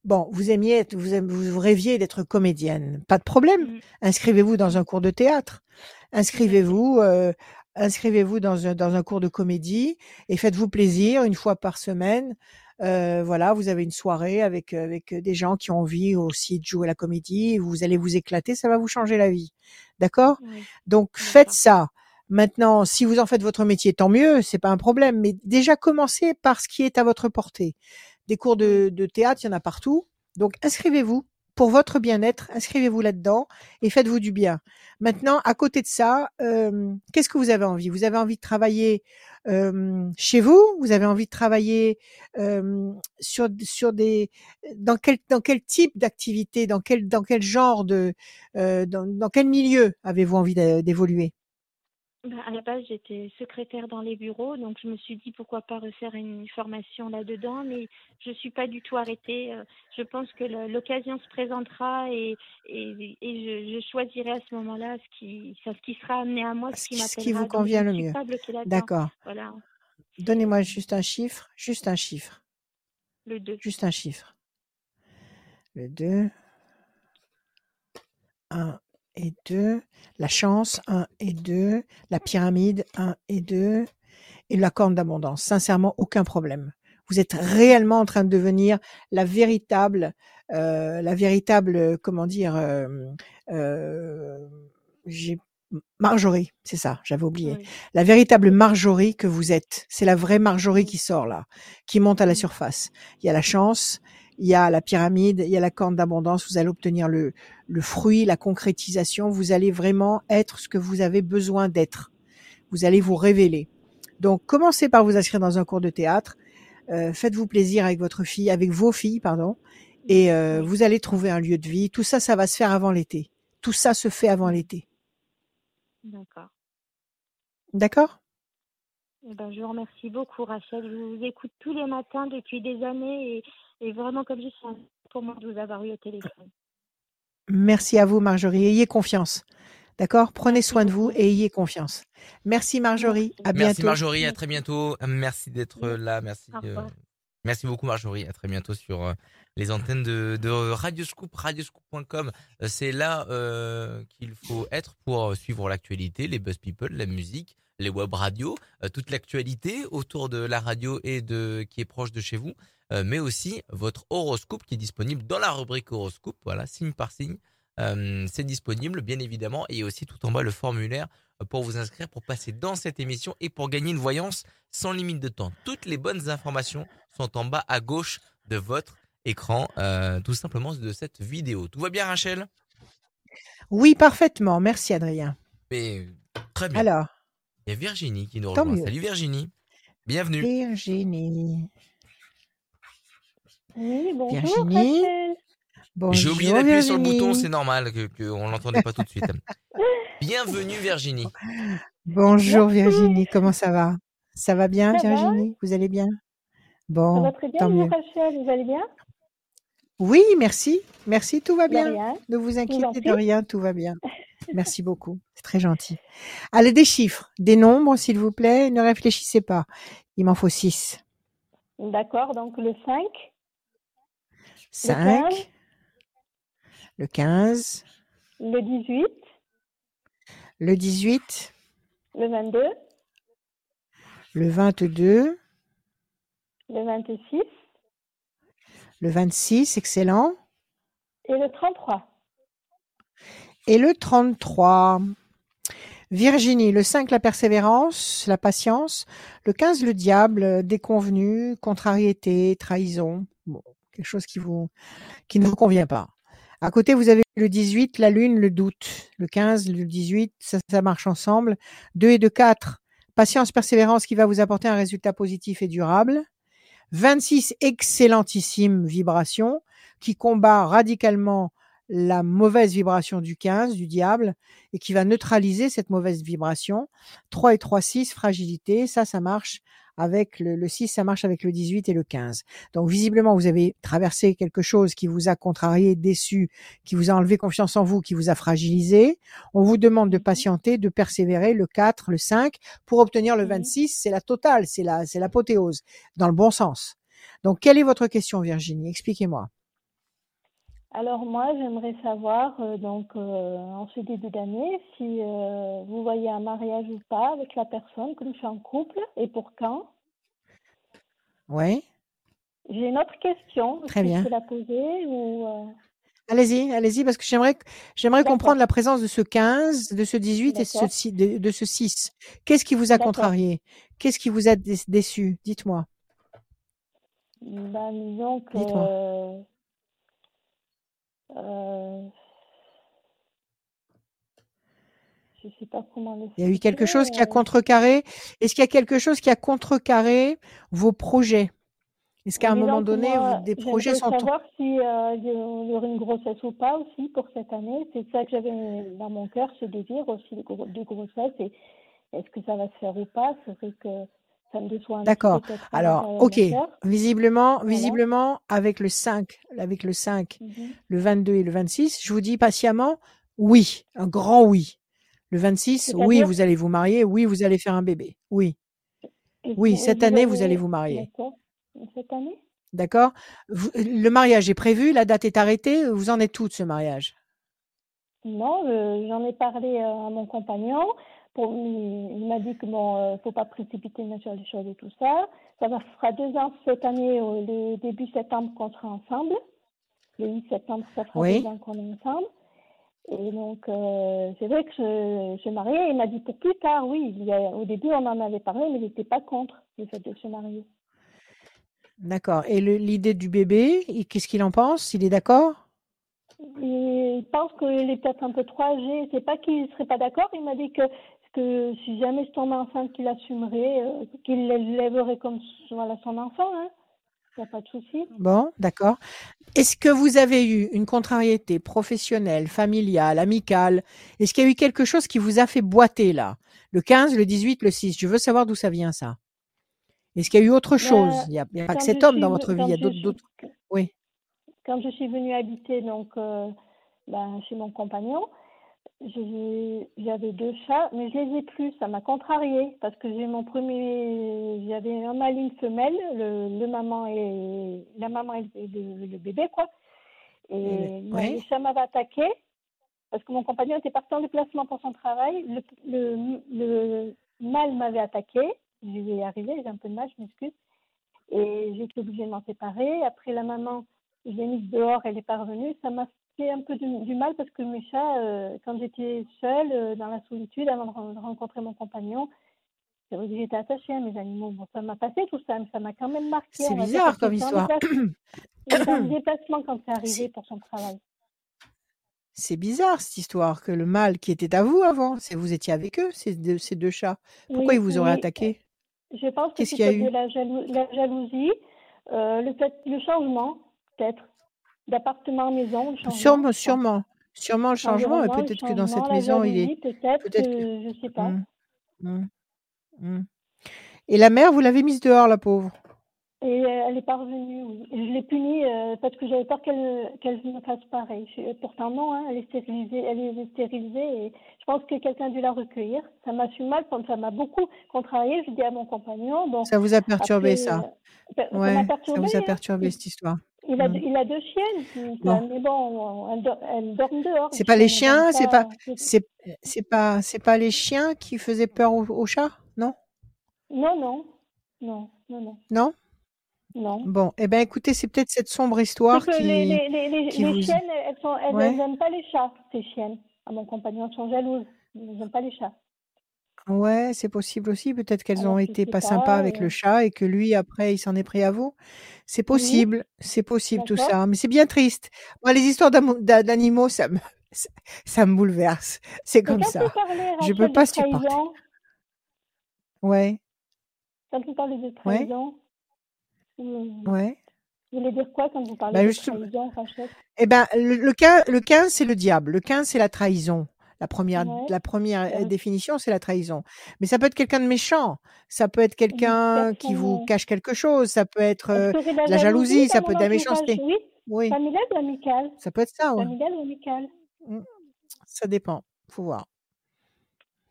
Bon, vous aimiez être, vous, vous rêviez d'être comédienne. Pas de problème. Mm. Inscrivez-vous dans un cours de théâtre. Inscrivez-vous, euh, inscrivez-vous dans un, dans un cours de comédie et faites-vous plaisir une fois par semaine. Euh, voilà, vous avez une soirée avec avec des gens qui ont envie aussi de jouer la comédie. Vous allez vous éclater, ça va vous changer la vie. D'accord? Oui. Donc faites ça. Maintenant, si vous en faites votre métier, tant mieux, c'est pas un problème. Mais déjà commencez par ce qui est à votre portée. Des cours de, de théâtre, il y en a partout. Donc inscrivez-vous pour votre bien-être, inscrivez-vous là-dedans et faites-vous du bien. Maintenant, à côté de ça, qu'est-ce que vous avez envie? Vous avez envie de travailler chez vous? Vous avez envie de travailler sur sur des dans quel dans quel type d'activité? Dans quel dans quel genre de dans, quel milieu avez-vous envie d'évoluer? Bah, à la base, j'étais secrétaire dans les bureaux, donc je me suis dit pourquoi pas refaire une formation là-dedans, mais je suis pas du tout arrêtée. Euh, Je pense que l'occasion se présentera et, et, et je, je choisirai à ce moment-là ce qui, ce qui sera amené à moi, ce qui ce qui vous convient ne le mieux. D'accord. Voilà, Donnez-moi juste un chiffre, juste un chiffre, le 2. juste un chiffre. Le 2, 1 et 2, la chance, 1 et 2, la pyramide, 1 et 2, et la corne d'abondance. Sincèrement, aucun problème. Vous êtes réellement en train de devenir la véritable, euh, la véritable, comment dire, euh, euh, j'ai Marjorie, c'est ça, j'avais oublié. Oui. La véritable Marjorie que vous êtes. C'est la vraie Marjorie qui sort là, qui monte à la Mm. surface. Il y a la chance, il y a la pyramide, il y a la corne d'abondance. Vous allez obtenir le, le fruit, la concrétisation. Vous allez vraiment être ce que vous avez besoin d'être. Vous allez vous révéler. Donc, commencez par vous inscrire dans un cours de théâtre. Euh, Faites-vous plaisir avec votre fille, avec vos filles, pardon. Et euh, vous allez trouver un lieu de vie. Tout ça, ça va se faire avant l'été. Tout ça se fait avant l'été. D'accord. D'accord? Eh ben, je vous remercie beaucoup, Rachel. Je vous écoute tous les matins depuis des années et, et vraiment, comme je suis pour moi de vous avoir eu au téléphone. Merci à vous, Marjorie. Ayez confiance. D'accord? Prenez Merci soin de vous et ayez confiance. Merci, Marjorie. Merci. À Merci bientôt. Marjorie, à très bientôt. Merci d'être Merci. là. Merci. Euh, merci beaucoup Marjorie. À très bientôt sur euh, les antennes de, de Radio Scoop, radioscoop.com. Euh, C'est là euh, qu'il faut être pour suivre l'actualité, les buzz people, la musique, les web radios, euh, toute l'actualité autour de la radio et de qui est proche de chez vous, euh, mais aussi votre horoscope qui est disponible dans la rubrique horoscope. Voilà, signe par signe. Euh, c'est disponible, bien évidemment, et aussi tout en bas le formulaire pour vous inscrire, pour passer dans cette émission et pour gagner une voyance sans limite de temps. Toutes les bonnes informations sont en bas à gauche de votre écran, euh, tout simplement de cette vidéo. Tout va bien, Rachel? Oui, parfaitement. Merci, Adrien. Mais très bien. Alors, Il y a Virginie qui nous Tant rejoint. mieux. Salut Virginie. Bienvenue. Virginie. Oui, bonjour Virginie. J'ai oublié d'appuyer sur le bouton, c'est normal que qu'on l'entendait pas tout de suite. Bienvenue Virginie. Bonjour, Virginie. Comment ça va? Ça va bien, Ça va. Virginie? Vous allez bien? Ça Bon, va très bien, tant mieux. Rachel, vous allez bien? Oui, merci. Merci, tout va bien. Ne vous inquiétez de rien, tout va bien. Merci beaucoup. C'est très gentil. Allez, des chiffres, des nombres, s'il vous plaît. Ne réfléchissez pas. Il m'en faut six. D'accord, donc le 5, Cinq. Le quinze. le 18, Le dix-huit. le 22, Le vingt-deux. le 26 Le vingt-six, excellent. et le 33. Et le 33. Virginie, le 5, la persévérance, la patience. Le 15, le diable, déconvenu, contrariété, trahison. Bon, quelque chose qui vous, qui ne vous convient pas. À côté, vous avez le 18, la lune, le doute. Le 15, le 18, ça, ça marche ensemble. 2 et 2, 4. Patience, persévérance qui va vous apporter un résultat positif et durable. 26, excellentissime vibration qui combat radicalement la mauvaise vibration du 15, du diable, et qui va neutraliser cette mauvaise vibration. 3 et 3, 6, fragilité, ça, ça marche avec le, le 6, ça marche avec le 18 et le 15. Donc, visiblement, vous avez traversé quelque chose qui vous a contrarié, déçu, qui vous a enlevé confiance en vous, qui vous a fragilisé. On vous demande de patienter, de persévérer le 4, le 5, pour obtenir le Mhm. 26, c'est la totale, c'est la, c'est l'apothéose, dans le bon sens. Donc, quelle est votre question, Virginie? Expliquez-moi. Alors moi, j'aimerais savoir, euh, donc euh, en ce début d'année, si euh, vous voyez un mariage ou pas avec la personne, que je suis en couple, et pour quand? Ouais. J'ai une autre question. Très que je bien. peux la poser ou Allez-y, allez-y, parce que j'aimerais j'aimerais comprendre la présence de ce 15, de ce 18 et ce, de, de ce 6. Qu'est-ce qui vous a contrarié? Qu'est-ce qui vous a dé- déçu? Dites-moi. Ben, disons que Dites-moi. Euh, je sais pas comment Il y a eu quelque chose qui a euh, contrecarré. Est-ce qu'il y a quelque chose qui a contrecarré vos projets? Est-ce qu'à un moment donné, moi, des projets sont... savoir si euh, il y aurait une grossesse ou pas aussi pour cette année. C'est ça que j'avais dans mon cœur, ce désir aussi de, gro- de grossesse. Et est-ce que ça va se faire ou pas? C'est vrai que ça me déçoit un petit D'accord. Alors, de ok. Visiblement, Voilà. visiblement, avec le 5, avec le 5, Mhm. le 22 et le 26, je vous dis patiemment, oui, un grand oui. Le 26, oui, vous allez vous marier, oui, vous allez faire un bébé. Oui, Et oui, cette année, vous allez vous marier. D'accord. Cette année? D'accord Vous- Le mariage est prévu, la date est arrêtée, vous en êtes tout de ce mariage? Non, euh, j'en ai parlé euh, à mon compagnon. Pour, il m'a dit que bon, euh, faut pas précipiter sûr les choses et tout ça. Ça va, fera deux ans cette année, le début septembre, qu'on sera ensemble. Le 8 septembre, ça fera Oui. deux ans qu'on est ensemble. Et donc, euh, c'est vrai que je, je suis mariée. Il m'a dit pour plus tard, oui. Il y a- au début, on en avait parlé, mais il n'était pas contre le fait de se marier. D'accord. Et l'idée du bébé, qu'est-ce qu'il en pense? Il est d'accord? Il pense qu'il est peut-être un peu trop âgé. C'est pas qu'il serait pas d'accord. Il m'a dit que, que si jamais je tombais enceinte, qu'il assumerait, euh, qu'il l'élèverait comme voilà, son enfant. Hein. Il n'y a pas de souci. Bon, d'accord. Est-ce que vous avez eu une contrariété professionnelle, familiale, amicale? Est-ce qu'il y a eu quelque chose qui vous a fait boiter là? Le 15, le 18, le 6 Je veux savoir d'où ça vient ça. Est-ce qu'il y a eu autre chose? Ben, Il n'y a, pas que cet homme suis dans votre vie, il y a d'autres. Oui. Quand je suis venue habiter donc, euh, ben, chez mon compagnon, j'avais deux chats, mais je les ai plus. Ça m'a contrariée parce que j'ai mon premier, j'avais un mâle et une femelle, le, le maman et la maman et le, bébé quoi. Et ouais. le chat m'avait attaqué parce que mon compagnon était parti en déplacement pour son travail. Le, le, le mâle m'avait attaqué. Je vais y arriver, j'ai un peu de mal, je m'excuse. Et j'ai été obligée de m'en séparer. Après, la maman, je l'ai mise dehors, elle est parvenue. Ça m'a fait un peu du, du mal parce que mes chats, euh, quand j'étais seule, euh, dans la solitude, avant de ren- de rencontrer mon compagnon, c'est vrai que j'étais attachée à mes animaux. Bon, ça m'a passé tout ça, mais ça m'a quand même marqué. C'est bizarre que comme histoire. déplacement- j'étais en déplacement quand c'est arrivé C'est- pour son travail. C'est bizarre cette histoire que le mâle qui était à vous avant, c'est vous étiez avec eux, ces deux, ces deux chats. Pourquoi Oui, ils vous auraient oui. attaqué? Je pense que y a c'était eu? de la, la jalousie, euh, le fait, le changement, peut-être, d'appartement à maison. Sûrement, sûrement, sûrement le changement. Et peut-être que dans cette maison, il est peut-être, peut-être que. que je sais pas. Hmm, hmm, hmm. Et la mère, vous l'avez mise dehors, la pauvre? Et euh, elle est pas revenue, oui. Je l'ai punie euh, parce que j'avais peur qu'elle qu'elle me fasse pareil. Je- pourtant non, hein, elle est stérilisée, elle est stérilisée et je pense que quelqu'un a dû la recueillir. Ça m'a fait mal, ça m'a beaucoup contrarié. Je dis à mon compagnon, bon, Ça vous a perturbé, après, ça? euh, ça Ouais, vous a hein. perturbé Il, cette histoire. Il a, Hmm. il a deux chiennes, Bon. mais bon, elles, do- elles dorment dehors. C'est pas les chiens, c'est pas, c'est- pas, c'est pas les chiens qui faisaient peur aux, aux chats, non? Non, non, non, non, non, Non? non. Bon, eh ben, écoutez, c'est peut-être cette sombre histoire que qui, les, les, les, qui les vous, chiennes, elles sont, elles ouais. n'aiment pas les chats, ces chiennes. À mon compagnon, elles sont jalouses. Elles n'aiment pas les chats. Ouais, c'est possible aussi. Peut-être qu'elles Alors, ont je été sais pas sympas pas. avec le chat et que lui, après, il s'en est pris à vous. C'est Oui, possible, c'est possible tout d'accord. ça. Mais c'est bien triste. Moi, les histoires d'amo- d'a- d'animaux, ça me, ça ça me bouleverse. C'est Et comme quand ça. parlez, Je peux Rachel, de pas supporter. trahison, Ouais, quand vous parlez de ouais, trahison, vous, ouais. vous voulez dire quoi quand vous parlez Bah, de trahison, Rachel? eh ben, le, le 15, le 15, c'est le diable. Le 15, c'est la trahison. La première, Ouais, la première euh, ouais. définition, c'est la trahison. Mais ça peut être quelqu'un de méchant. Ça peut être quelqu'un qui vous cache quelque chose. Ça peut être euh, de la jalousie jalousie. Ça peut être de la méchanceté. Oui. Oui, ou amicale? ça peut être ça, ouais. Familiale ou amicale? Mm. Ça dépend. Faut voir.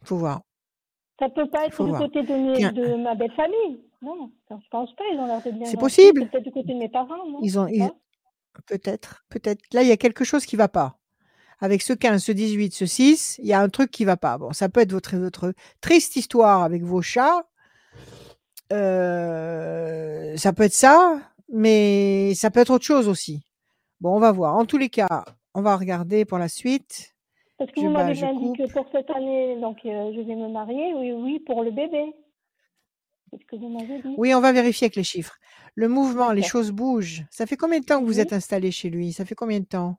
Faut voir. Ça peut pas être faut du voir. côté de, mes, ma belle famille. Non, je pense pas. Ils ont l'air de bien c'est possible. peut-être du côté de mes parents, non? Ils ont, ils. Peut-être, peut-être. Là, il y a quelque chose qui va pas. Avec ce 15, ce 18, ce 6, il y a un truc qui va pas. Bon, ça peut être votre, votre triste histoire avec vos chats. Euh, ça peut être ça, mais ça peut être autre chose aussi. Bon, on va voir. En tous les cas, on va regarder pour la suite. Parce que Je vous m'avez bien dit que pour cette année, donc euh, je vais me marier, oui, oui, pour le bébé. C'est ce que vous m'avez dit. Oui, on va vérifier avec les chiffres. Le mouvement, les choses bougent. Ça fait combien de temps que vous êtes installé chez lui? Ça fait combien de temps?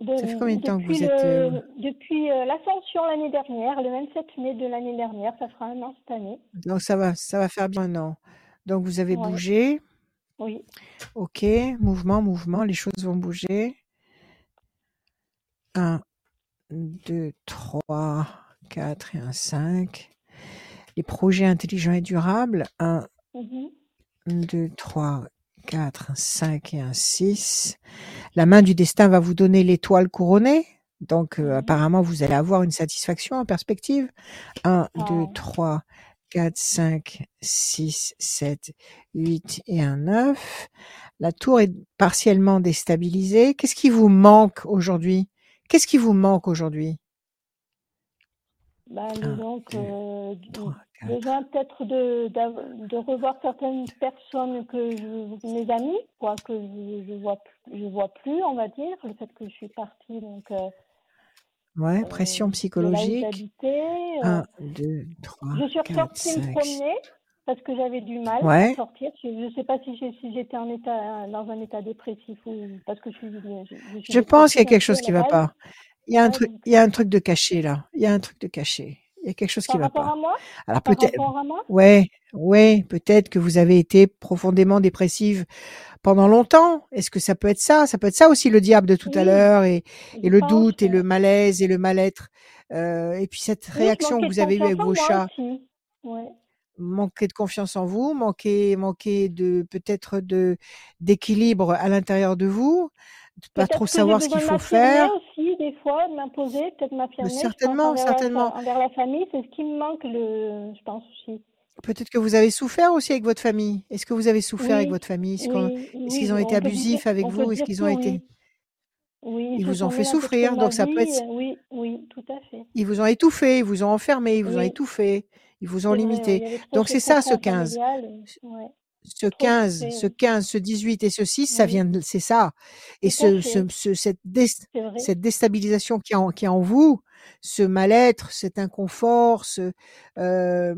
De- Ça fait combien de temps que depuis vous êtes, euh, le- Depuis euh, l'ascension l'année dernière, le 27 mai de l'année dernière, ça fera un an cette année. Donc ça va, ça va faire bien un an. Donc vous avez Ouais. bougé. Oui. Ok, mouvement, mouvement, les choses vont bouger. 1, 2, 3, 4 et un 5. Les projets intelligents et durables. 1, Mhm. 2, 3, 4, 5 et un 6. La main du destin va vous donner l'étoile couronnée. Donc, euh, apparemment, vous allez avoir une satisfaction en perspective. 1, 2, Ah. 3, 4, 5, 6, 7, 8 et un 9. La tour est partiellement déstabilisée. Qu'est-ce qui vous manque aujourd'hui? Qu'est-ce qui vous manque aujourd'hui? Un, disons que euh, 3, 4. besoin peut-être de, de revoir certaines personnes que je, mes amis, quoi, que je, je vois, plus- je vois plus, on va dire, le fait que je suis partie, donc, euh, Ouais, euh, pression psychologique. j'habitais. 1, 2, 3, je suis 4, ressortie me 5, promener parce que j'avais du mal Ouais. à sortir. Je ne sais pas si j'étais en état, dans un état dépressif ou parce que je suis, je, je suis Je pense qu'il y a quelque chose qui la va pas. Il y a un truc, il y a un truc de caché là. Il y a un truc de caché. Il y a quelque chose qui par va rapport pas. à moi, Alors peut-être, ouais, ouais, peut-être que vous avez été profondément dépressive pendant longtemps. Est-ce que ça peut être ça? Ça peut être ça aussi le diable de tout à l'heure et, le doute et le malaise et le mal-être. Euh, et puis cette Oui, réaction que vous avez eue avec vos chats. Ouais. manquer de confiance en vous, manquer, manquer de peut-être de d'équilibre à l'intérieur de vous, pas Peut-être trop savoir ce qu'il de faut faire. aussi, des fois, de m'imposer, peut-être m'affirmer. Certainement, envers certainement. envers la famille, c'est ce qui me manque, le, je pense aussi. Peut-être que vous avez souffert aussi avec votre famille. Est-ce que vous avez souffert avec votre famille? Est-ce qu'ils ont été dire, abusifs avec vous? Est-ce qu'ils ont été oui. Ils vous ont fait souffrir, de donc ça peut être euh, Oui, oui, tout à fait. ils vous ont étouffé, ils vous ont enfermé, ils vous ont étouffé, ils vous ont limité. Donc ce c'est ça ce cocon 15. Ce trop 15, fait, ce ouais. 15, ce 18 et ce 6, ça vient de c'est ça. Et ce, ce, ce- cette, cette déstabilisation qui est en, qui est en vous, ce mal-être, cet inconfort, ce, euh,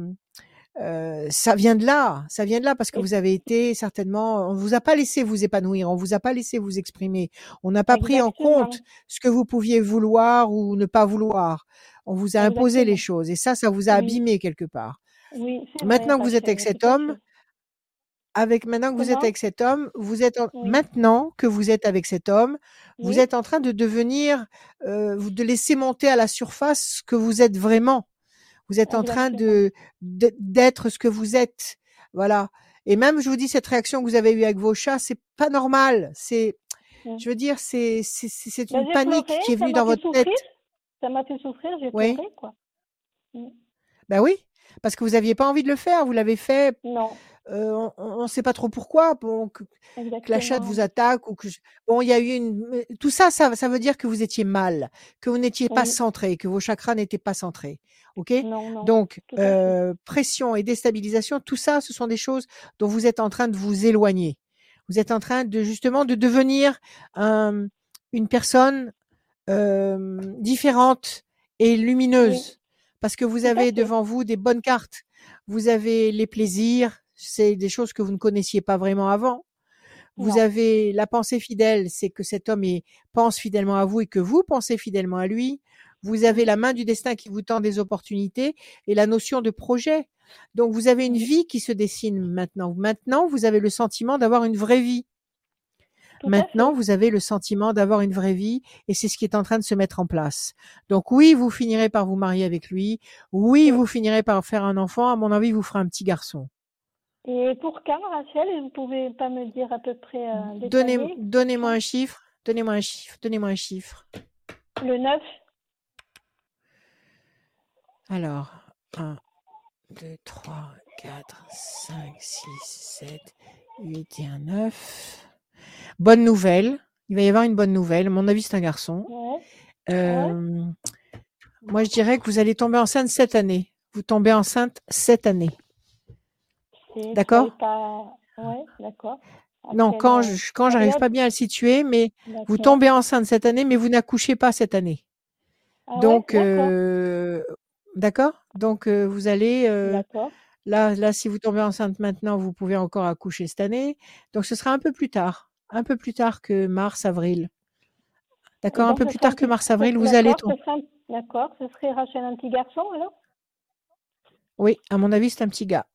euh, ça vient de là, ça vient de là parce que vous avez été certainement, on vous a pas laissé vous épanouir, on vous a pas laissé vous exprimer, on n'a pas pris en compte ce que vous pouviez vouloir ou ne pas vouloir. On vous a imposé les choses et ça, ça vous a Oui, abîmé quelque part. oui, vrai, Maintenant que vous êtes avec cet homme. Avec maintenant que vous êtes avec cet homme, vous êtes en- Oui, maintenant que vous êtes avec cet homme, vous êtes en train de devenir, euh, de laisser monter à la surface ce que vous êtes vraiment. Vous êtes en train de d'être ce que vous êtes, voilà. Et même, je vous dis, cette réaction que vous avez eue avec vos chats, c'est pas normal. C'est, je veux dire, c'est c'est Ben, une panique pleuré, qui est venue dans votre tête. ça m'a fait souffrir, j'ai Oui, pleuré, quoi. Ben oui, parce que vous aviez pas envie de le faire. Vous l'avez fait. Non, euh, on ne sait pas trop pourquoi. Bon, que, que la chatte vous attaque ou que je- bon, il y a eu une tout ça, ça, ça veut dire que vous étiez mal, que vous n'étiez pas centré, que vos chakras n'étaient pas centrés. Ok? Non, non, Donc euh, pression et déstabilisation, tout ça, ce sont des choses dont vous êtes en train de vous éloigner. Vous êtes en train de justement de devenir un- une personne euh, différente et Oui, lumineuse parce que vous avez devant vous des bonnes cartes. Vous avez les plaisirs, c'est des choses que vous ne connaissiez pas vraiment avant. Vous Non, avez la pensée fidèle, c'est que cet homme est- pense fidèlement à vous et que vous pensez fidèlement à lui. Vous avez la main du destin qui vous tend des opportunités et la notion de projet. Donc vous avez une vie qui se dessine maintenant. Maintenant, vous avez le sentiment d'avoir une vraie vie. tout Maintenant, vous avez le sentiment d'avoir une vraie vie et c'est ce qui est en train de se mettre en place. Donc oui, vous finirez par vous marier avec lui. Oui, Oui. vous finirez par faire un enfant. À mon avis, vous ferez un petit garçon. Et pour quand, Rachel, vous pouvez pas me dire à peu près euh, Donnez, donnez-moi quand? un chiffre. Donnez-moi un chiffre. Donnez-moi un chiffre. Le 9, Alors, 1, 2, 3, 4, 5, 6, 7, 8 et un 9. Bonne nouvelle. Il va y avoir une bonne nouvelle. À mon avis, c'est un garçon. Ouais. Euh, moi, je dirais que vous allez tomber enceinte cette année. Vous tombez enceinte cette année. D'accord. c'est Pas... Ouais, d'accord. À Non, quand je, quand j'arrive pas bien à le situer, mais vous tombez enceinte cette année, mais vous n'accouchez pas cette année. Ah Donc, d'accord. euh, d'accord. Donc, euh, vous allez euh, là, là, si vous tombez enceinte maintenant, vous pouvez encore accoucher cette année. Donc, ce sera un peu plus tard, un peu plus tard que mars, avril. D'accord, un peu plus tard que mars, avril, vous allez tomber. D'accord, ce serait Rachel un petit garçon alors? Oui, à mon avis, c'est un petit gars.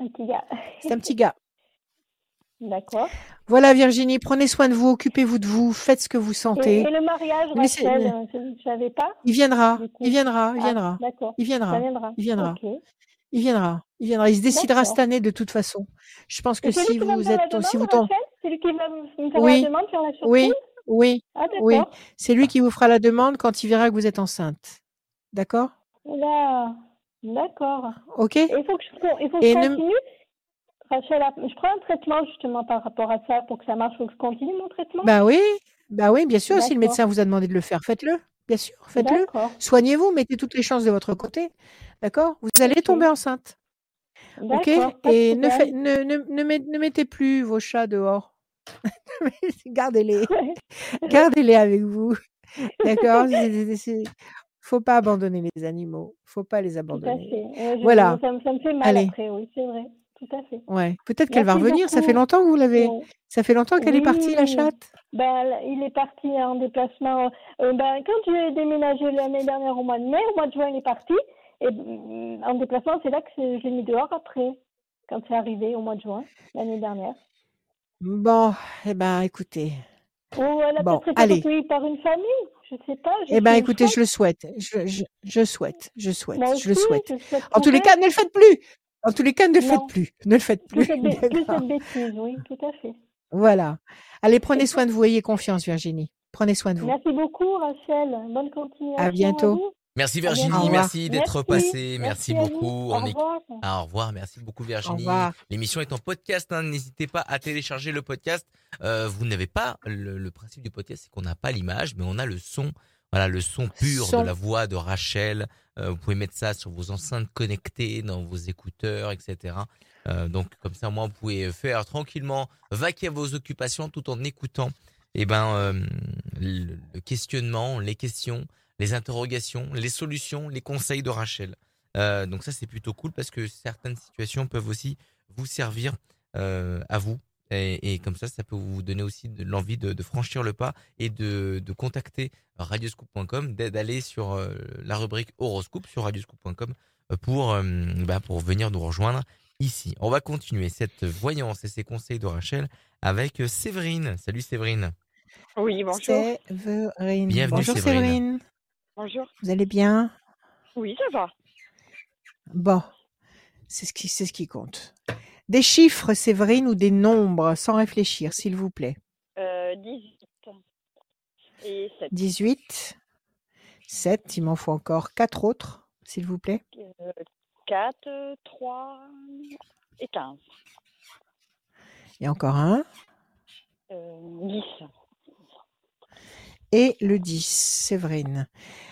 Un petit gars. C'est un petit gars. D'accord. Voilà, Virginie, prenez soin de vous, occupez-vous de vous, faites ce que vous sentez. et le mariage, Rachel, je ne savais pas. Il viendra, il viendra, il Ah, viendra, D'accord. il Ça viendra, il viendra. Il viendra, il viendra. Il se décidera cette année de toute façon. Je pense que Et si vous êtes, si vous tombez, C'est lui qui va me faire Oui. la demande, faire la surprise? Oui, oui, Ah, oui, c'est lui qui vous fera la demande quand il verra que vous êtes enceinte. D'accord? Oula, d'accord. Ok Et il faut que je, il faut que Et je ne- continue Rachel, je prends un traitement justement par rapport à ça pour que ça marche. Il faut que je continue mon traitement? Bah oui, bah oui, bien sûr. Si le médecin vous a demandé de le faire, faites-le. Bien sûr, faites-le. Soignez-vous, mettez toutes les chances de votre côté. D'accord? Vous allez tomber enceinte. Ok? Et ne, problème. fait- ne, ne, ne, met- ne mettez plus vos chats dehors. Gardez-les. Gardez-les avec vous. D'accord Faut pas abandonner les animaux. Faut pas les tout à abandonner. fait. Ouais, je- Voilà. Ça, me- ça me fait mal Allez. après, oui, c'est vrai. Tout à fait. Ouais. Peut-être qu'elle va revenir. Ça fait longtemps que vous l'avez. Ouais. Ça fait longtemps qu'elle est partie, la chatte? Ben, il est parti en déplacement. euh, ben, quand j'ai déménagé l'année dernière au mois de mai, au mois de juin, il est parti. Et mm, en déplacement, c'est là que je l'ai mis dehors après, quand c'est arrivé au mois de juin, l'année dernière. Bon, eh ben, écoutez. Ou elle a Bon, peut-être été allez. par une famille, je sais pas. je Eh ben, écoutez, je le souhaite. Je, je, je souhaite. Je souhaite. Je le souhaite. je souhaite En tous les cas, ne le faites plus. En tous les cas, ne le Non. faites plus. Ne le faites Plus plus. cette, bêtise, oui, tout à fait. Voilà. Allez, prenez soin de vous. Ayez confiance, Virginie. Prenez soin de vous. Merci beaucoup, Rachel. Bonne continuation. À bientôt. vous. Merci. Virginie, merci d'être passée, merci, beaucoup. Au On est- revoir. Ah, au revoir, merci beaucoup Virginie. L'émission est en podcast, hein, n'hésitez pas à télécharger le podcast. Euh, vous n'avez pas le, le principe du podcast, c'est qu'on n'a pas l'image, mais on a le son. Voilà, le son pur Son. de la voix de Rachel. Euh, vous pouvez mettre ça sur vos enceintes connectées, dans vos écouteurs, etc. Euh, donc comme ça, moi, vous pouvez faire tranquillement vaquer à vos occupations tout en écoutant eh ben, le, le questionnement, les questions, les interrogations, les solutions, les conseils de Rachel. Euh, donc ça, c'est plutôt cool parce que certaines situations peuvent aussi vous servir euh, à vous. Et, et comme ça, ça peut vous donner aussi de l'envie de, de franchir le pas et de, de contacter radioscoop.com, d'a- d'aller sur euh, la rubrique horoscope sur radioscoop.com pour, euh, bah, pour venir nous rejoindre ici. On va continuer cette voyance et ces conseils de Rachel avec Séverine. Salut Séverine. Oui, bonjour. Séverine. Bienvenue, Bonjour Séverine. Séverine. Bonjour. Vous allez bien? Oui, ça va. Bon, c'est ce qui, c'est ce qui compte. Des chiffres, Séverine, ou des nombres, sans réfléchir, s'il vous plaît? Euh, 18 et 7. 18, 7, il m'en faut encore quatre autres, s'il vous plaît. Euh, 4, 3 et 15. Et encore un? Euh, 10. Et le 10, Séverine.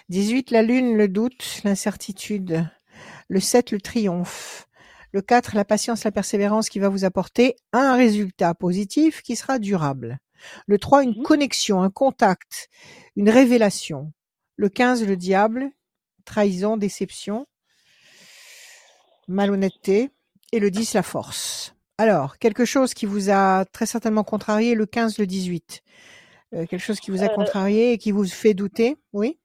18, la lune, le doute, l'incertitude. Le 7, le triomphe. Le 4, la patience, la persévérance qui va vous apporter un résultat positif qui sera durable. Le 3, une Mhm. connexion, un contact, une révélation. Le 15, le diable, trahison, déception, malhonnêteté. Et le 10, la force. Alors, quelque chose qui vous a très certainement contrarié, le 15, le 18. Euh, quelque chose qui vous a Euh, contrarié et qui vous fait douter, oui?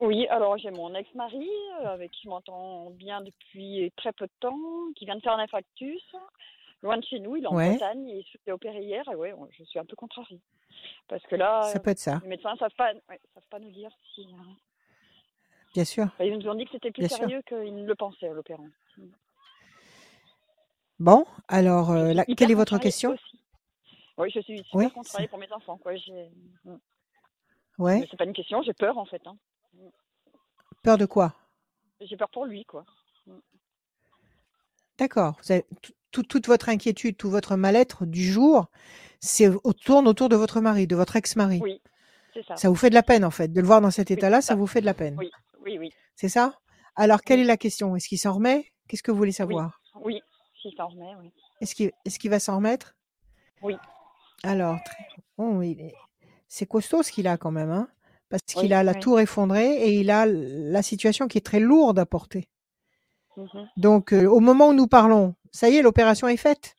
Oui, alors j'ai mon ex-mari euh, avec qui je m'entends bien depuis très peu de temps, qui vient de faire un infarctus. Loin de chez nous, il est en Ouais. Bretagne, il s'est opéré hier et ouais, je suis un peu contrariée. Parce que là, Ça peut être ça, les médecins ne savent pas, ouais, savent pas nous dire si. bien sûr. enfin, ils nous ont dit que c'était plus Bien sérieux qu'ils ne le pensaient, l'opérant. Bon, alors, euh, là, quelle est votre question? aussi. Oui, je suis super Oui, contrariée pour mes enfants. Quoi. Mm. Ouais, c'est pas une question, j'ai peur en fait. Hein. peur de quoi? J'ai peur pour lui, quoi. D'accord. Tout- toute votre inquiétude, tout votre mal-être du jour, c'est tourne autour de votre mari, de votre ex-mari. Oui, c'est ça. Ça vous fait de la peine en fait, de le voir dans cet état-là, ça ça. vous fait de la peine. Oui, oui, oui. C'est ça? Alors quelle est la question? Est-ce qu'il s'en remet? Qu'est-ce que vous voulez savoir? Oui, si s'en remet, oui. Est-ce qu'il est-ce qu'il va s'en remettre? Oui. Alors, très- il est- c'est costaud ce qu'il a quand même, hein parce Oui, qu'il a la oui. tour effondrée et il a la situation qui est très lourde à porter. Mhm. Donc, euh, au moment où nous parlons, ça y est, l'opération est faite,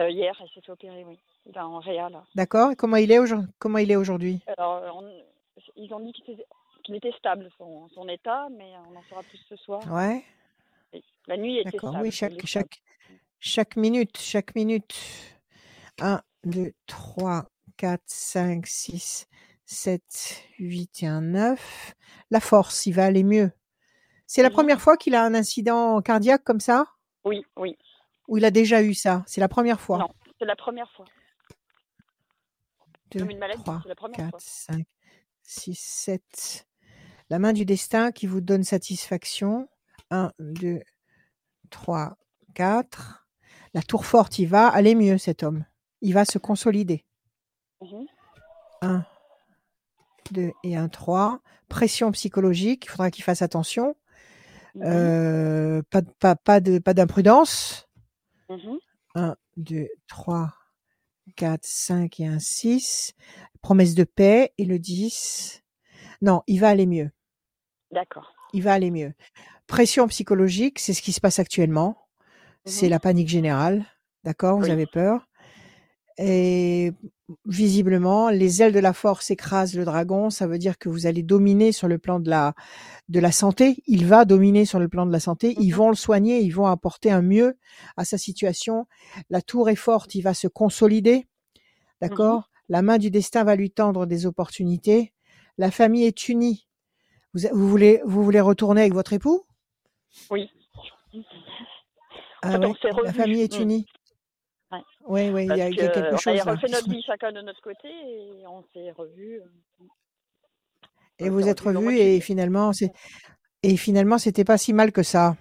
Euh, hier, elle s'est fait opérer, oui. Il est en réa, là. d'accord Et comment il est aujourd'hui Comment il est aujourd'hui? Alors, euh, on- ils ont dit qu'il était, qu'il était stable, son, son état, mais on en saura plus ce soir. Ouais, Oui. La nuit était d'accord. stable. Oui, il chaque stable. chaque chaque minute, chaque minute. 1 2 3 4 5 6 7 8 et un 9. La force, il va aller mieux. C'est la première fois qu'il a un incident cardiaque comme ça? Oui, oui. Ou il a déjà eu ça? C'est la première fois? Non, c'est la première fois. 2, Comme une maladie, 3, c'est la première 4, fois. 5, 6, 7. La main du destin qui vous donne satisfaction. 1, 2, 3, 4. La tour forte, il va aller mieux cet homme. Il va se consolider. Mhm. 1, 2 et 1, 3. Pression psychologique, il faudra qu'il fasse attention. Mhm. Euh, pas, de- pas, pas de pas d'imprudence. Mhm. 1, 2, 3, 4, 5 et un 6. Promesse de paix et le 10. Non, il va aller mieux. D'accord. Il va aller mieux. Pression psychologique, c'est ce qui se passe actuellement. C'est Mhm. la panique générale. D'accord Vous avez peur. Et visiblement, les ailes de la force écrasent le dragon. Ça veut dire que vous allez dominer sur le plan de la, de la santé. Il va dominer sur le plan de la santé. Ils Mhm. vont le soigner. Ils vont apporter un mieux à sa situation. La tour est forte. Il va se consolider. D'accord? La main du destin va lui tendre des opportunités. La famille est unie. Vous, vous voulez, vous voulez retourner avec votre époux? Oui. Ah ouais, La famille est Mm. unie. Ouais. Oui, oui, il y a, a quelque chose. avait là, refait notre vie chacun de notre côté et on s'est revus. euh, Et on vous êtes revus et finalement, c'est et finalement, c'était pas si mal que ça.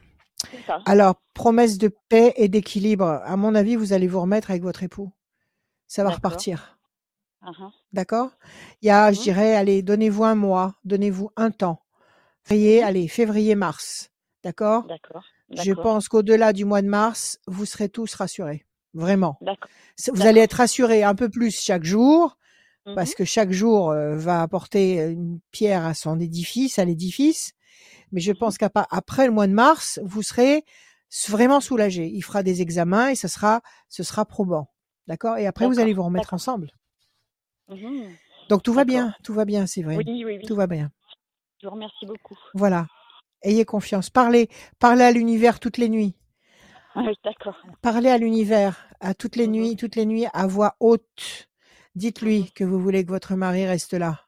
Alors, promesse de paix et d'équilibre. À mon avis, vous allez vous remettre avec votre époux. Ça va repartir. Mhm. D'accord? Il y a, je Mhm. dirais, allez, donnez-vous un mois, donnez-vous un temps. Février, Mhm. allez, février-mars. D'accord? D'accord. Je pense qu'au-delà du mois de mars, vous serez tous rassurés. Vraiment. Vous allez être rassurés un peu plus chaque jour, Mhm. parce que chaque jour euh, va apporter une pierre à son édifice, à l'édifice. Mais je Mhm. pense qu'après le mois de mars, vous serez vraiment soulagés. Il fera des examens et ce sera, ce sera probant. D'accord? Et après, vous allez vous remettre ensemble. Mhm. Donc tout va bien, tout va bien, c'est vrai. Oui, oui, oui. Tout va bien. Je vous remercie beaucoup. Voilà. Ayez confiance. Parlez, parlez à l'univers toutes les nuits. Oui, d'accord. Parlez à l'univers à toutes les Mhm. nuits, toutes les nuits à voix haute. Dites-lui Mhm. que vous voulez que votre mari reste là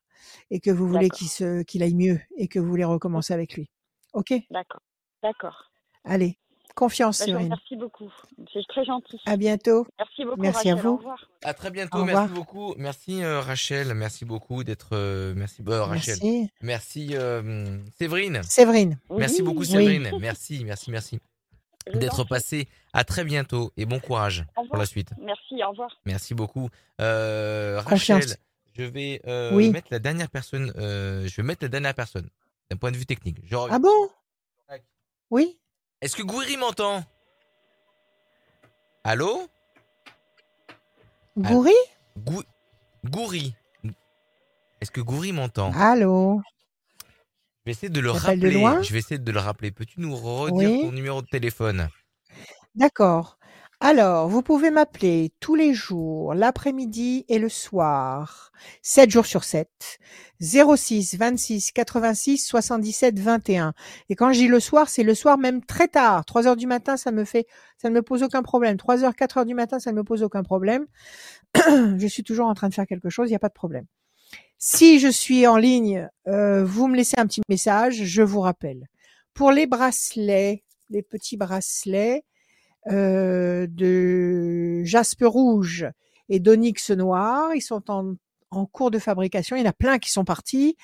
et que vous voulez qu'il se, qu'il aille mieux et que vous voulez recommencer avec lui. Ok? D'accord. D'accord. Allez, confiance, Bah, Séverine. remercie beaucoup. C'est très gentil. À bientôt. Merci beaucoup, Merci à Rachel. Vous. revoir. À très bientôt. Au Merci beaucoup. Merci euh, Rachel. Merci beaucoup d'être. euh, merci euh, Rachel. Merci. Merci euh, Séverine. Séverine. Merci beaucoup Oui. Séverine. Merci, merci, merci en d'être prie. passée. À très bientôt et bon courage pour la suite. Merci, au revoir. Merci beaucoup. Euh, Confiance. Rachel, je vais euh, Oui. mettre la dernière personne. euh, je vais mettre la dernière personne d'un point de vue technique. Je. Ah bon? Oui Est-ce que Gouiri m'entend? Allô? Goury Gou... Gouiri. Est-ce que Gouiri m'entend? Allô? Vais essayer de le T'appelles de rappeler. loin Je vais essayer de le rappeler. Peux-tu nous redire Oui. ton numéro de téléphone? D'accord. Alors, vous pouvez m'appeler tous les jours, l'après-midi et le soir, 7 jours sur 7, 06 26 86 77 21. Et quand je dis le soir, c'est le soir même très tard. 3 heures du matin, ça me fait, ça ne me pose aucun problème. 3 heures, 4 heures du matin, ça ne me pose aucun problème. je suis toujours en train de faire quelque chose, il n'y a pas de problème. Si je suis en ligne, euh, vous me laissez un petit message, je vous rappelle. Pour les bracelets, les petits bracelets, euh, de jaspe rouge et d'onyx noir. Ils sont en, cours de fabrication. Il y en a plein qui sont partis.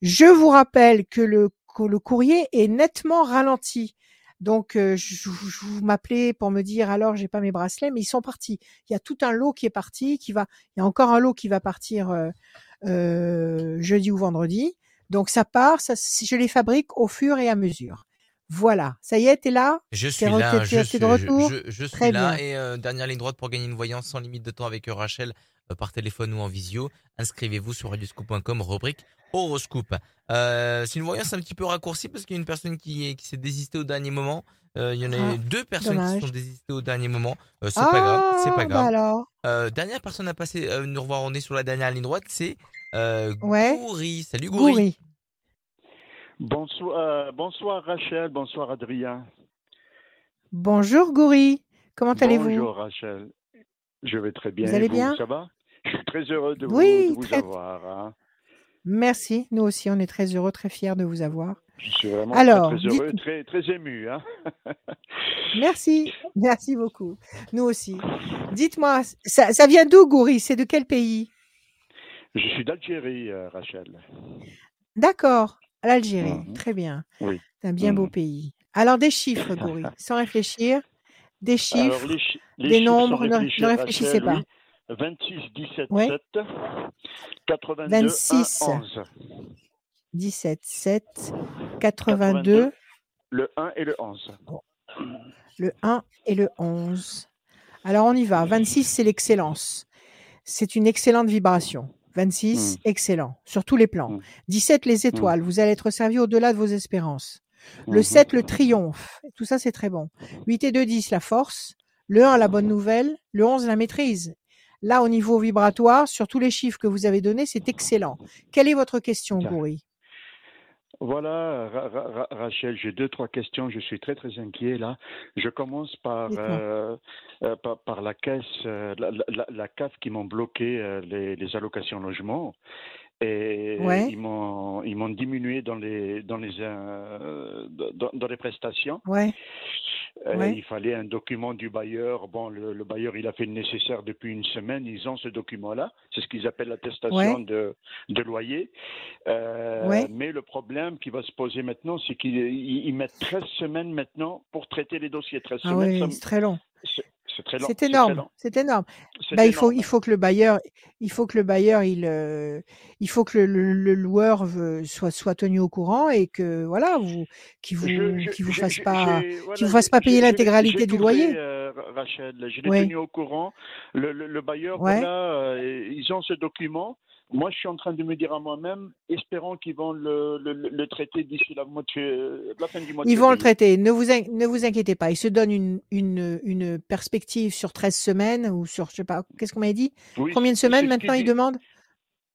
Je vous rappelle que le, courrier est nettement ralenti. Donc, euh, vous m'appelez pour me dire alors j'ai pas mes bracelets, mais ils sont partis. Il y a tout un lot qui est parti, qui va. Il y a encore un lot qui va partir euh, jeudi ou vendredi. Donc ça part. Ça, je les fabrique au fur et à mesure. Voilà. Ça y est, t'es là? Je suis là, je suis, de retour je, je- je suis Très là bien. et euh, dernière ligne droite pour gagner une voyance sans limite de temps avec euh, Rachel euh, par téléphone ou en visio. Inscrivez-vous sur radioscoop.com rubrique horoscope. Euh, c'est une voyance un petit peu raccourcie parce qu'il y a une personne qui, qui s'est désistée au dernier moment. Euh, il y en a Ah, eu deux personnes dommage. qui sont désistées au dernier moment. Euh, c'est pas grave, c'est Ah, pas bah grave. alors. Euh, dernière personne à passer euh, nous revoir, on est sur la dernière ligne droite, c'est euh, Ouais. Goury. Salut Goury. Goury. Bonsoir, euh, bonsoir Rachel, bonsoir Adrien. Bonjour Goury. Comment allez-vous? Bonjour Rachel. Je vais très bien. Vous Et allez bien? Ça va? Je suis très heureux de vous, Oui, de vous très- avoir. hein. Merci. Nous aussi, on est très heureux, très fiers de vous avoir. Je suis vraiment Alors, très, très heureux, dites- très, très ému. Hein. Merci. Merci beaucoup. Nous aussi. Dites-moi, ça, ça vient d'où Goury? C'est de quel pays? Je suis d'Algérie, euh, Rachel. D'accord. L'Algérie. Mhm. Très bien. Oui. C'est un bien beau Mhm. pays. Alors des chiffres, Goury, sans réfléchir. Des chiffres. Alors, les, chi- les des chiffres nombres, ne- ne réfléchissez Rachel, pas. oui. 26, 17, Ouais. 7, 82, 26. 1, 11. 17, 7, 82, Le 1 et le 11. le 1 et le 11. Alors on y va. 26, c'est l'excellence. C'est une excellente vibration. 26, Mm. excellent, sur tous les plans. Mm. 17, les étoiles. Vous allez être servi au-delà de vos espérances. Le Mhm. 7, le triomphe. Tout ça, c'est très bon. 8 et 2, 10, la force. Le 1, la bonne nouvelle. Le 11, la maîtrise. Là, au niveau vibratoire, sur tous les chiffres que vous avez donnés, c'est excellent. Quelle est votre question, D'accord. Voilà, Ra- Ra- Ra- Rachel, j'ai deux, trois questions. Je suis très, très inquiet là. Je commence par, euh, euh, par, par la caisse, euh, la, la, la- la CAF qui m'ont bloqué euh, les, les allocations logement. Et Ouais. ils m'ont ils m'ont diminué dans les dans les euh, dans, dans les prestations. Ouais. Euh, Ouais. Il fallait un document du bailleur. Bon, le, le bailleur, il a fait le nécessaire depuis une semaine. Ils ont ce document-là. C'est ce qu'ils appellent l'attestation de, de loyer. Euh. Mais le problème qui va se poser maintenant, c'est qu'ils ils- ils mettent 13 semaines maintenant pour traiter les dossiers. 13 Ah semaines, c'est très long. C'est très long. C'est énorme. C'est énorme. Bah, il faut, il faut que le bailleur, il faut que le bailleur, il, euh, il faut que le, le- le loueur veut- soit, soit tenu au courant et que voilà, vous, qui vous, qui vous fasse pas, j'ai- qui voilà, vous fasse pas payer l'intégralité du loyer. euh, Rachel, je l'ai Oui. tenu au courant. Le, le- le bailleur, Ouais. voilà, euh, ils ont ce document. Moi, je suis en train de me dire à moi-même, espérons qu'ils vont le, le- traiter d'ici la, fin du mois de Ils vont le traiter. Ne vous, in- ne vous inquiétez pas. Ils se donnent une, une, une perspective sur 13 semaines ou sur, je sais pas, qu'est-ce qu'on m'avait dit? Oui, Combien de semaines maintenant ils demandent?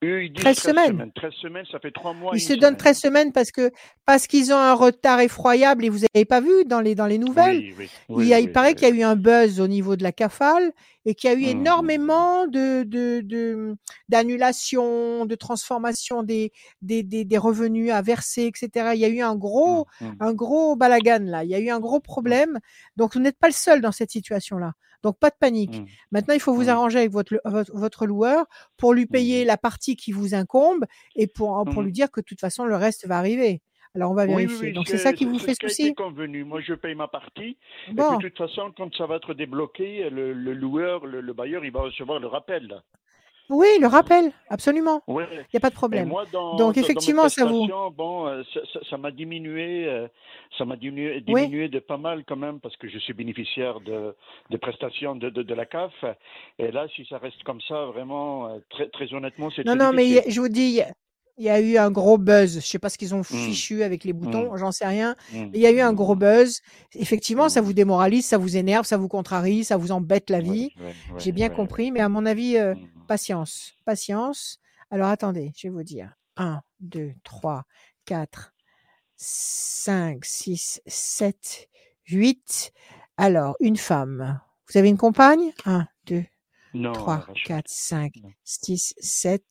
Eux, ils disent 13 semaines. 13 semaines, ça fait trois mois. Ils se donnent semaine. 13 semaines parce que, parce qu'ils ont un retard effroyable et vous n'avez pas vu dans les, dans les nouvelles. Oui, oui, Il, oui, y a, il paraît qu'il y a eu un buzz au niveau de la CAFAL et qu'il y a eu Mhm. énormément de, de, de- d'annulations, de transformation des, des, des, des revenus à verser, etc. Il y a eu un gros, Mhm, mhm. un gros balagan là. Il y a eu un gros problème. Donc, vous n'êtes pas le seul dans cette situation-là. Donc, pas de panique. Maintenant, il faut vous arranger avec votre, votre, votre loueur pour lui payer la partie qui vous incombe et pour, pour lui dire que de toute façon, le reste va arriver. Alors, on va oui, vérifier. oui, Donc, c'est ça qui vous fait souci convenu. Moi, je paye ma partie. Et Bon. puis, de toute façon, quand ça va être débloqué, le, le loueur, le, le bailleur, il va recevoir le rappel. Oui, le rappel, absolument. Ouais. Il n'y a pas de Et problème. moi, dans, Donc, dans- dans mes effectivement, ça vous. bon, euh, ça- m'a diminué, euh, ça m'a diminué, Oui. de pas mal quand même parce que je suis bénéficiaire de, de prestations de, de, de la CAF. Et là, si ça reste comme ça, vraiment, euh, très, très honnêtement, c'est Non, non, mais je vous dis, il y a- eu un gros buzz. Je sais pas ce qu'ils ont Mm. fichu avec les boutons, Mm. j'en sais rien. Mm. Mais il y a eu un gros buzz. Effectivement, ça Mm. vous démoralise, ça vous énerve, ça vous contrarie, ça vous embête la Ouais, vie. ouais, ouais, J'ai bien ouais, compris, mais à mon avis, euh, ouais. Patience, patience. Alors attendez, je vais vous dire. 1, 2, 3, 4, 5, 6, 7, 8. Alors, une femme. Vous avez une compagne? 1, 2, Non, 3, Rachel. 4, 5, Non. 6, 7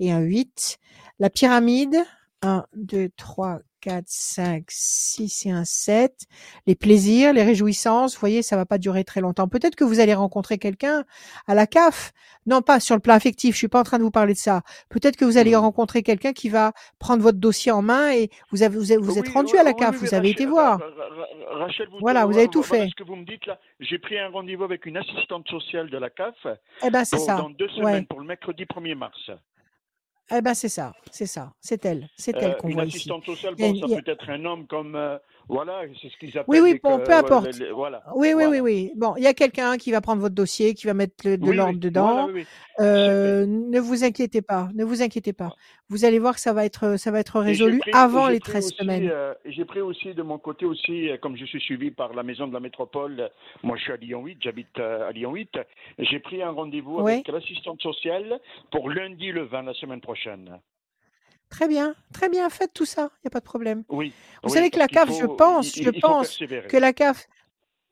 et un 8. La pyramide 1, 2, 3, 4, 5, 6 et un 7. Les plaisirs, les réjouissances, vous voyez, ça va pas durer très longtemps. Peut-être que vous allez rencontrer quelqu'un à la CAF. Non, pas sur le plan affectif, je suis pas en train de vous parler de ça. Peut-être que vous allez rencontrer quelqu'un qui va prendre votre dossier en main et vous avez, vous, avez- vous êtes rendu oui, à la CAF, oui, vous avez Rachel, été voir. Rachel, vous, Voilà, vous vo- avez tout fait. ce que vous me dites là. J'ai pris un rendez-vous avec une assistante sociale de la CAF Eh ben, c'est ça. dans deux Ouais. semaines, pour le mercredi 1er mars. Eh ben, c'est ça. C'est ça. C'est elle. C'est elle Euh, qu'on une voit ici. assistante sociale, bon, une- ça peut être un homme comme, euh, voilà, c'est ce qu'ils appellent. Oui, oui, bon, peu importe. les- les- voilà. Oui, oui, oui, voilà. oui. Bon, il y a quelqu'un qui va prendre votre dossier, qui va mettre le- de Oui, l'ordre dedans. oui, oui. Euh, ne vous inquiétez pas, ne vous inquiétez pas. Vous allez voir que ça va être, ça va être résolu pris, avant les pris 13 aussi, semaines. euh, j'ai pris aussi de mon côté aussi, euh, comme je suis suivi par la maison de la métropole, euh, moi je suis à Lyon 8, j'habite euh, à Lyon 8, j'ai pris un rendez-vous avec l'assistante sociale pour lundi le 20, la semaine prochaine. Très bien, très bien, faites tout ça, il n'y a pas de problème. Oui. Vous oui, savez que la CAF, je pense, il- je il pense que la CAF,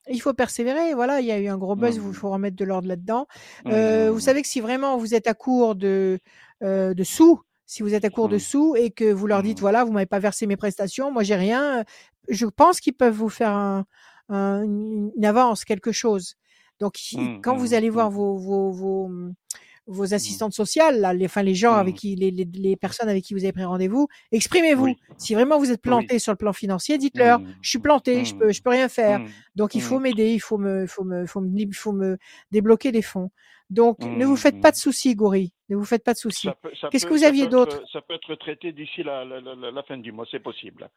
il faut persévérer. Voilà, il y a eu un gros buzz, il Mm. faut remettre de l'ordre là-dedans. Euh, vous Mm. savez que si vraiment vous êtes à court de, euh, de sous, si vous êtes à court de sous et que vous leur dites voilà, vous m'avez pas versé mes prestations, moi j'ai rien, je pense qu'ils peuvent vous faire un- un- une avance, quelque chose. Donc quand vous allez voir vos, vos, vos, vos assistantes sociales, là, les, enfin les gens avec Mm. qui, les, les, les personnes avec qui vous avez pris rendez-vous, exprimez-vous. Oui. Si vraiment vous êtes Oui. planté sur le plan financier, dites-leur Mm. je suis planté, je peux, je peux rien faire. Donc il faut m'aider, il faut me, faut me, faut me, il faut me débloquer des fonds. Donc ne vous faites pas de soucis, Gori. Ne vous faites pas de soucis. Qu'est-ce que vous aviez d'autre? Ça peut être traité d'ici la, la, la- la fin du mois, c'est possible.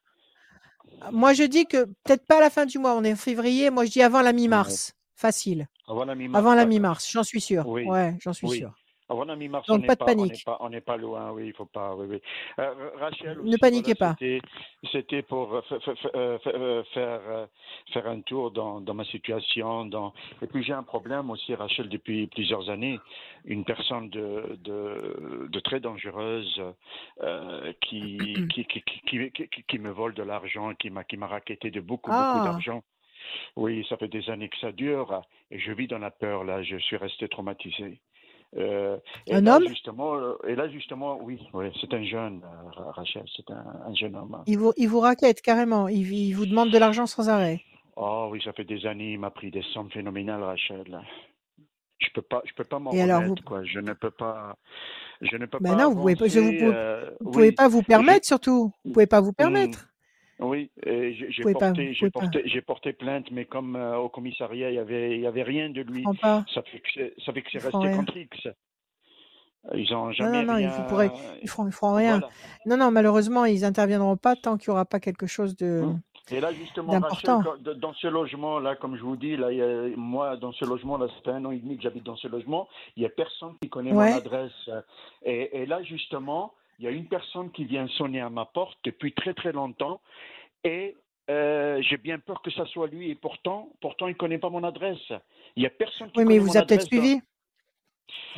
Moi je dis que peut-être pas à la fin du mois, on est en février. Moi je dis avant la mi-mars, facile. Avant la mi-mars. Avant la mi-mars, j'en suis sûr. Oui. Ouais, j'en suis Oui. sûr. Avant la mi-mars, on n'est pas pas, pas, pas loin, oui, il faut pas, oui, oui. Euh, Rachel, Ne paniquez voilà, pas. C'était, pour fa- fa- fa- fa- faire, faire un tour dans, dans ma situation. Dans... Et puis j'ai un problème aussi, Rachel, depuis plusieurs années. Une personne de, de, de très dangereuse euh, qui, me vole de l'argent, qui m'a, raquetté de beaucoup, beaucoup Ah. d'argent. Oui, ça fait des années que ça dure et je vis dans la peur là. Je suis resté traumatisé. Euh, Un là, homme? justement, euh, et là justement, oui, oui, c'est un jeune, euh, Ra- Rachel, c'est un, un jeune homme. Il vous, il vous raquette carrément. Il, il vous demande de l'argent sans arrêt. Oh oui, ça fait des années, il m'a pris des sommes phénoménales, Rachel. Je peux pas, je peux pas m'en remettre, quoi. Je ne peux pas, je ne peux Ben pas. non, vous pouvez pas- je vous euh, Vous pouvez oui. pas vous permettre surtout. Vous pouvez pas vous permettre. Oui, j'ai pas, porté, pas. porté, plainte, mais comme euh, au commissariat, il y avait, il y avait rien de lui. pas. Ça fait que c'est, ça fait que c'est Ils font resté contre X. Ils ont Non, jamais non, non, rien. vous pourrez- Ils feront, ils feront rien. Voilà. Non, non, malheureusement, ils interviendront pas tant qu'il y aura pas quelque chose de. Hum. Et là, justement, Rachel, dans ce logement-là, comme je vous dis, là, a- moi, dans ce logement-là, ça fait un an et demi que j'habite dans ce logement, il n'y a personne qui connaît Ouais. mon adresse. Et, et là, justement, il y a une personne qui vient sonner à ma porte depuis très, très longtemps. Et euh, j'ai bien peur que ça soit lui. Et pourtant, pourtant il ne connaît pas mon adresse. Il n'y a personne qui Oui, mais connaît il vous mon a peut-être dans- suivi.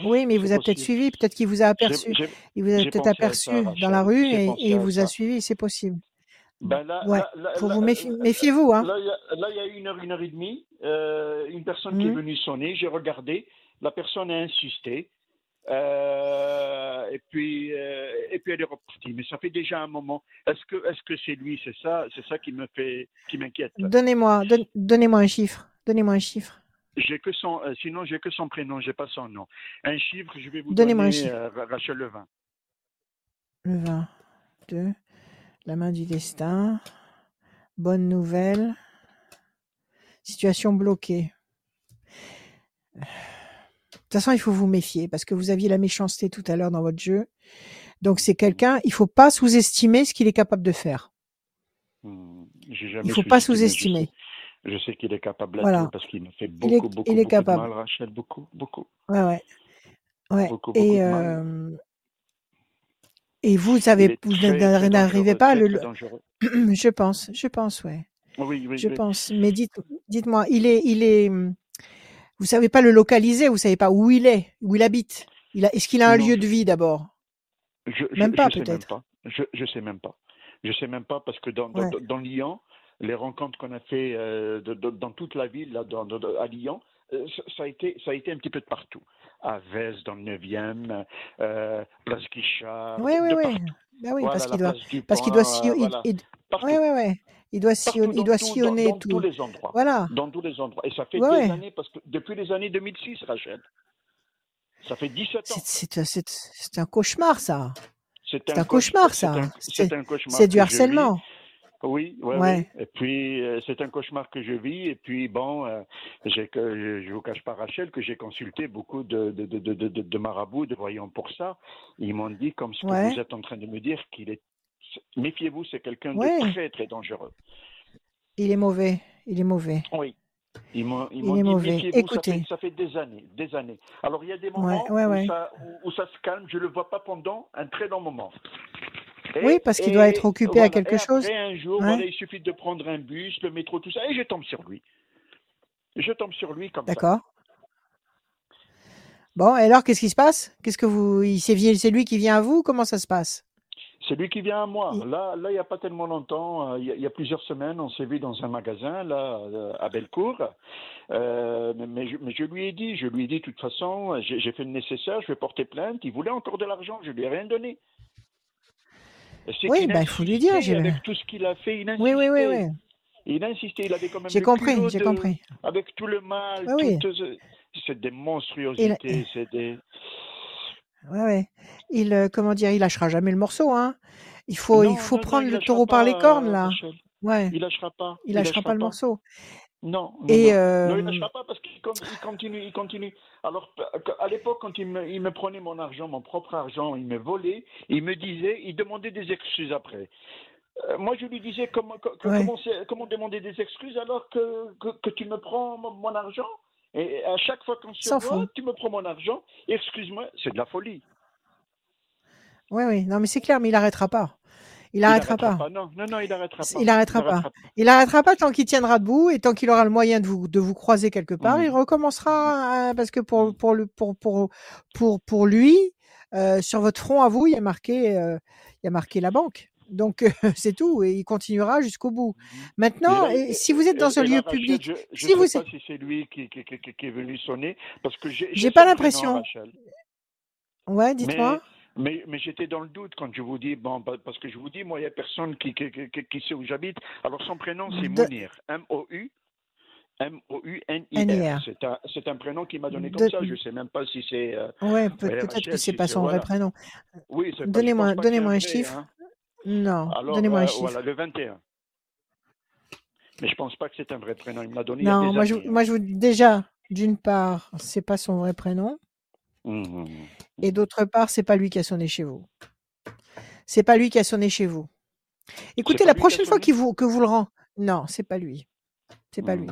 Oui, mais il vous a peut-être suivi. Peut-être qu'il vous a aperçu. Il vous a peut-être aperçu ça, dans la rue et, il vous a suivi. C'est possible. Ben là, Ouais. là, là, Faut là, vous hein. Là, il y a- là, il y a une heure, une heure et demie, euh, une personne qui est Mhm. venue sonner, j'ai regardé, la personne a insisté, euh, et puis euh, et puis elle est repartie. Mais ça fait déjà un moment. Est-ce que est-ce que c'est lui C'est ça, c'est ça qui me fait, qui m'inquiète? Donnez-moi, donne- donnez-moi un chiffre. Donnez-moi un chiffre. J'ai que son, euh, sinon j'ai que son prénom, j'ai pas son nom. Un chiffre, je vais vous Donnez-moi un donner chiffre. euh, Ra- Rachel Levin. Le 20. 2. La main du destin. Bonne nouvelle. Situation bloquée. De toute façon, il faut vous méfier parce que vous aviez la méchanceté tout à l'heure dans votre jeu. Donc c'est quelqu'un, il faut pas sous-estimer ce qu'il est capable de faire. Jamais Il faut pas sous-estimer. Je sais qu'il est capable Voilà. parce qu'il me fait Il est- beaucoup, beaucoup, il est beaucoup de capable. mal, Rachel, beaucoup, beaucoup. Ouais, ouais. Ouais. Beaucoup, beaucoup et, euh, et vous savez, vous n'arrivez pas à le, je pense, je pense, ouais. Oui, oui, Je oui. pense. Mais dites, dites-moi, il est, il est, hum, vous savez pas le localiser, vous savez pas où il est, où il habite. Il a, est-ce qu'il a un Non, lieu je- de vie d'abord? Je, je, Même pas, je sais même peut-être. pas. Je, je sais même pas. Je sais même pas parce que dans, dans, Ouais. dans Lyon, les rencontres qu'on a fait euh, de- de- dans toute la ville, là, dans, à Lyon, euh, ça, ça a été, ça a été un petit peu de partout. À Vez, dans le 9e, euh, Place Guichard, Oui, de, oui, oui. partout. Bah oui, Voilà, parce qu'il doit, parce qu'il doit voilà. il- Partout. ouais, ouais, ouais. Il doit sillonner, il doit tout- dans- sillonner dans tout. tous les endroits. Voilà. Dans tous les endroits. Et ça fait Ouais, des années, parce que depuis les années 2006, Rachel. Ça fait 17 ans. C'est, un cauchemar, ça. C'est un cauchemar, ça. C'est, un cauchemar. c'est du harcèlement. Oui, ouais, Ouais. oui. Et puis, euh, c'est un cauchemar que je vis. Et puis, bon, euh, que, je vous cache pas, Rachel, que j'ai consulté beaucoup de, de, de, de, de, de marabouts, de voyants pour ça. Ils m'ont dit, comme ce que vous êtes en train de me dire, qu'il est. Méfiez-vous, c'est quelqu'un Ouais. de très, très dangereux. Il est mauvais. Il est mauvais. Oui. Ils m'ont, ils Il m'ont est dit, mauvais. ça Écoutez. fait, ça fait des années, des années. Alors, il y a des moments ouais, où, ouais. Ça, où, où ça se calme, je ne le vois pas pendant un très long moment. Et- Oui, parce qu'il doit être occupé à quelque Et chose. Un jour, voilà, il suffit de prendre un bus, le métro, tout ça, et je tombe sur lui. Je tombe sur lui comme ça. D'accord. Bon, et alors, qu'est-ce qui se passe? Qu'est-ce que vous, c'est lui qui vient à vous? Comment ça se passe? C'est lui qui vient à moi. Là, là, il n'y a pas tellement longtemps, euh, il y, a- a plusieurs semaines, on s'est vu dans un magasin là euh, à Bellecour. Euh, mais, je, mais je lui ai dit, je lui ai dit, de toute façon, j'ai fait le nécessaire, je vais porter plainte. Il voulait encore de l'argent, je lui ai rien donné. Oui, bah, il faut lui dire, Avec tout ce qu'il a fait, il Oui, oui, oui, insistait. oui. Il insistait, il avait quand même J'ai compris, j'ai compris. Avec tout le mal, Ah oui. tout, ce- c'est des monstruosités, c'est des. Ouais, ouais. Il, euh, comment dire, il lâchera jamais le morceau, hein. Il faut, Non, il faut non, non, prendre il le taureau par les cornes, euh, là. Ouais. Il lâchera pas. Il lâchera pas le morceau. Non, Et, non. euh, Non, il lâchera pas parce qu'il con- il continue, il continue. Alors, à l'époque, quand il me, il me prenait mon argent, mon propre argent, il me volait, il me disait, il demandait des excuses après. Euh, moi, je lui disais comment, Ouais. comment, comment demander des excuses alors que, que, que tu me prends mon, mon argent? Et à chaque fois qu'on se voit, fout. tu me prends mon argent. Excuse-moi, c'est de la folie. Oui, oui. Non, mais c'est clair, mais il arrêtera pas. Il Il arrêtera arrêtera pas. Non, non, non, il arrêtera pas. Il arrêtera pas. Il arrêtera pas tant qu'il tiendra debout et tant qu'il aura le moyen de vous, de vous croiser quelque part. Mhm. Il recommencera euh, parce que pour, pour, le, pour, pour, pour, pour lui, euh, sur votre front à vous, il y a marqué, euh, il y a marqué la banque. Donc euh, c'est tout et il continuera jusqu'au bout. Maintenant, là, et si vous êtes dans et- un lieu Rachel, public, je, je si vous sais pas si c'est lui qui, qui, qui, qui est venu sonner parce que j'ai pas l'impression. ouais, dites-moi. Mais, j'étais dans le doute quand je vous dis, bon, pa- parce que je vous dis, moi, il n'y a personne qui, qui, qui, qui- qui sait où j'habite. Alors, son prénom, c'est Mounir. M-O-U. M-O-U-N-I-R. N-I-R. C'est un, un prénom qui m'a donné De- comme ça. Je ne sais même pas si c'est. euh, Ouais, peut-être que c'est si pas son vrai prénom. Oui, Donnez-moi, donnez-moi un vrai, chiffre. hein. Non, Alors, donnez-moi un euh, chiffre. voilà, le 21. Mais je pense pas que c'est un vrai prénom. Il me l'a donné il y a Non, moi je, moi je déjà, d'une part, c'est pas son vrai prénom, Mhm. et d'autre part, c'est pas lui qui a sonné chez vous. C'est pas lui qui a sonné chez vous. Écoutez, la prochaine fois qu'il vous, que vous le rend, non, c'est pas lui. C'est pas lui.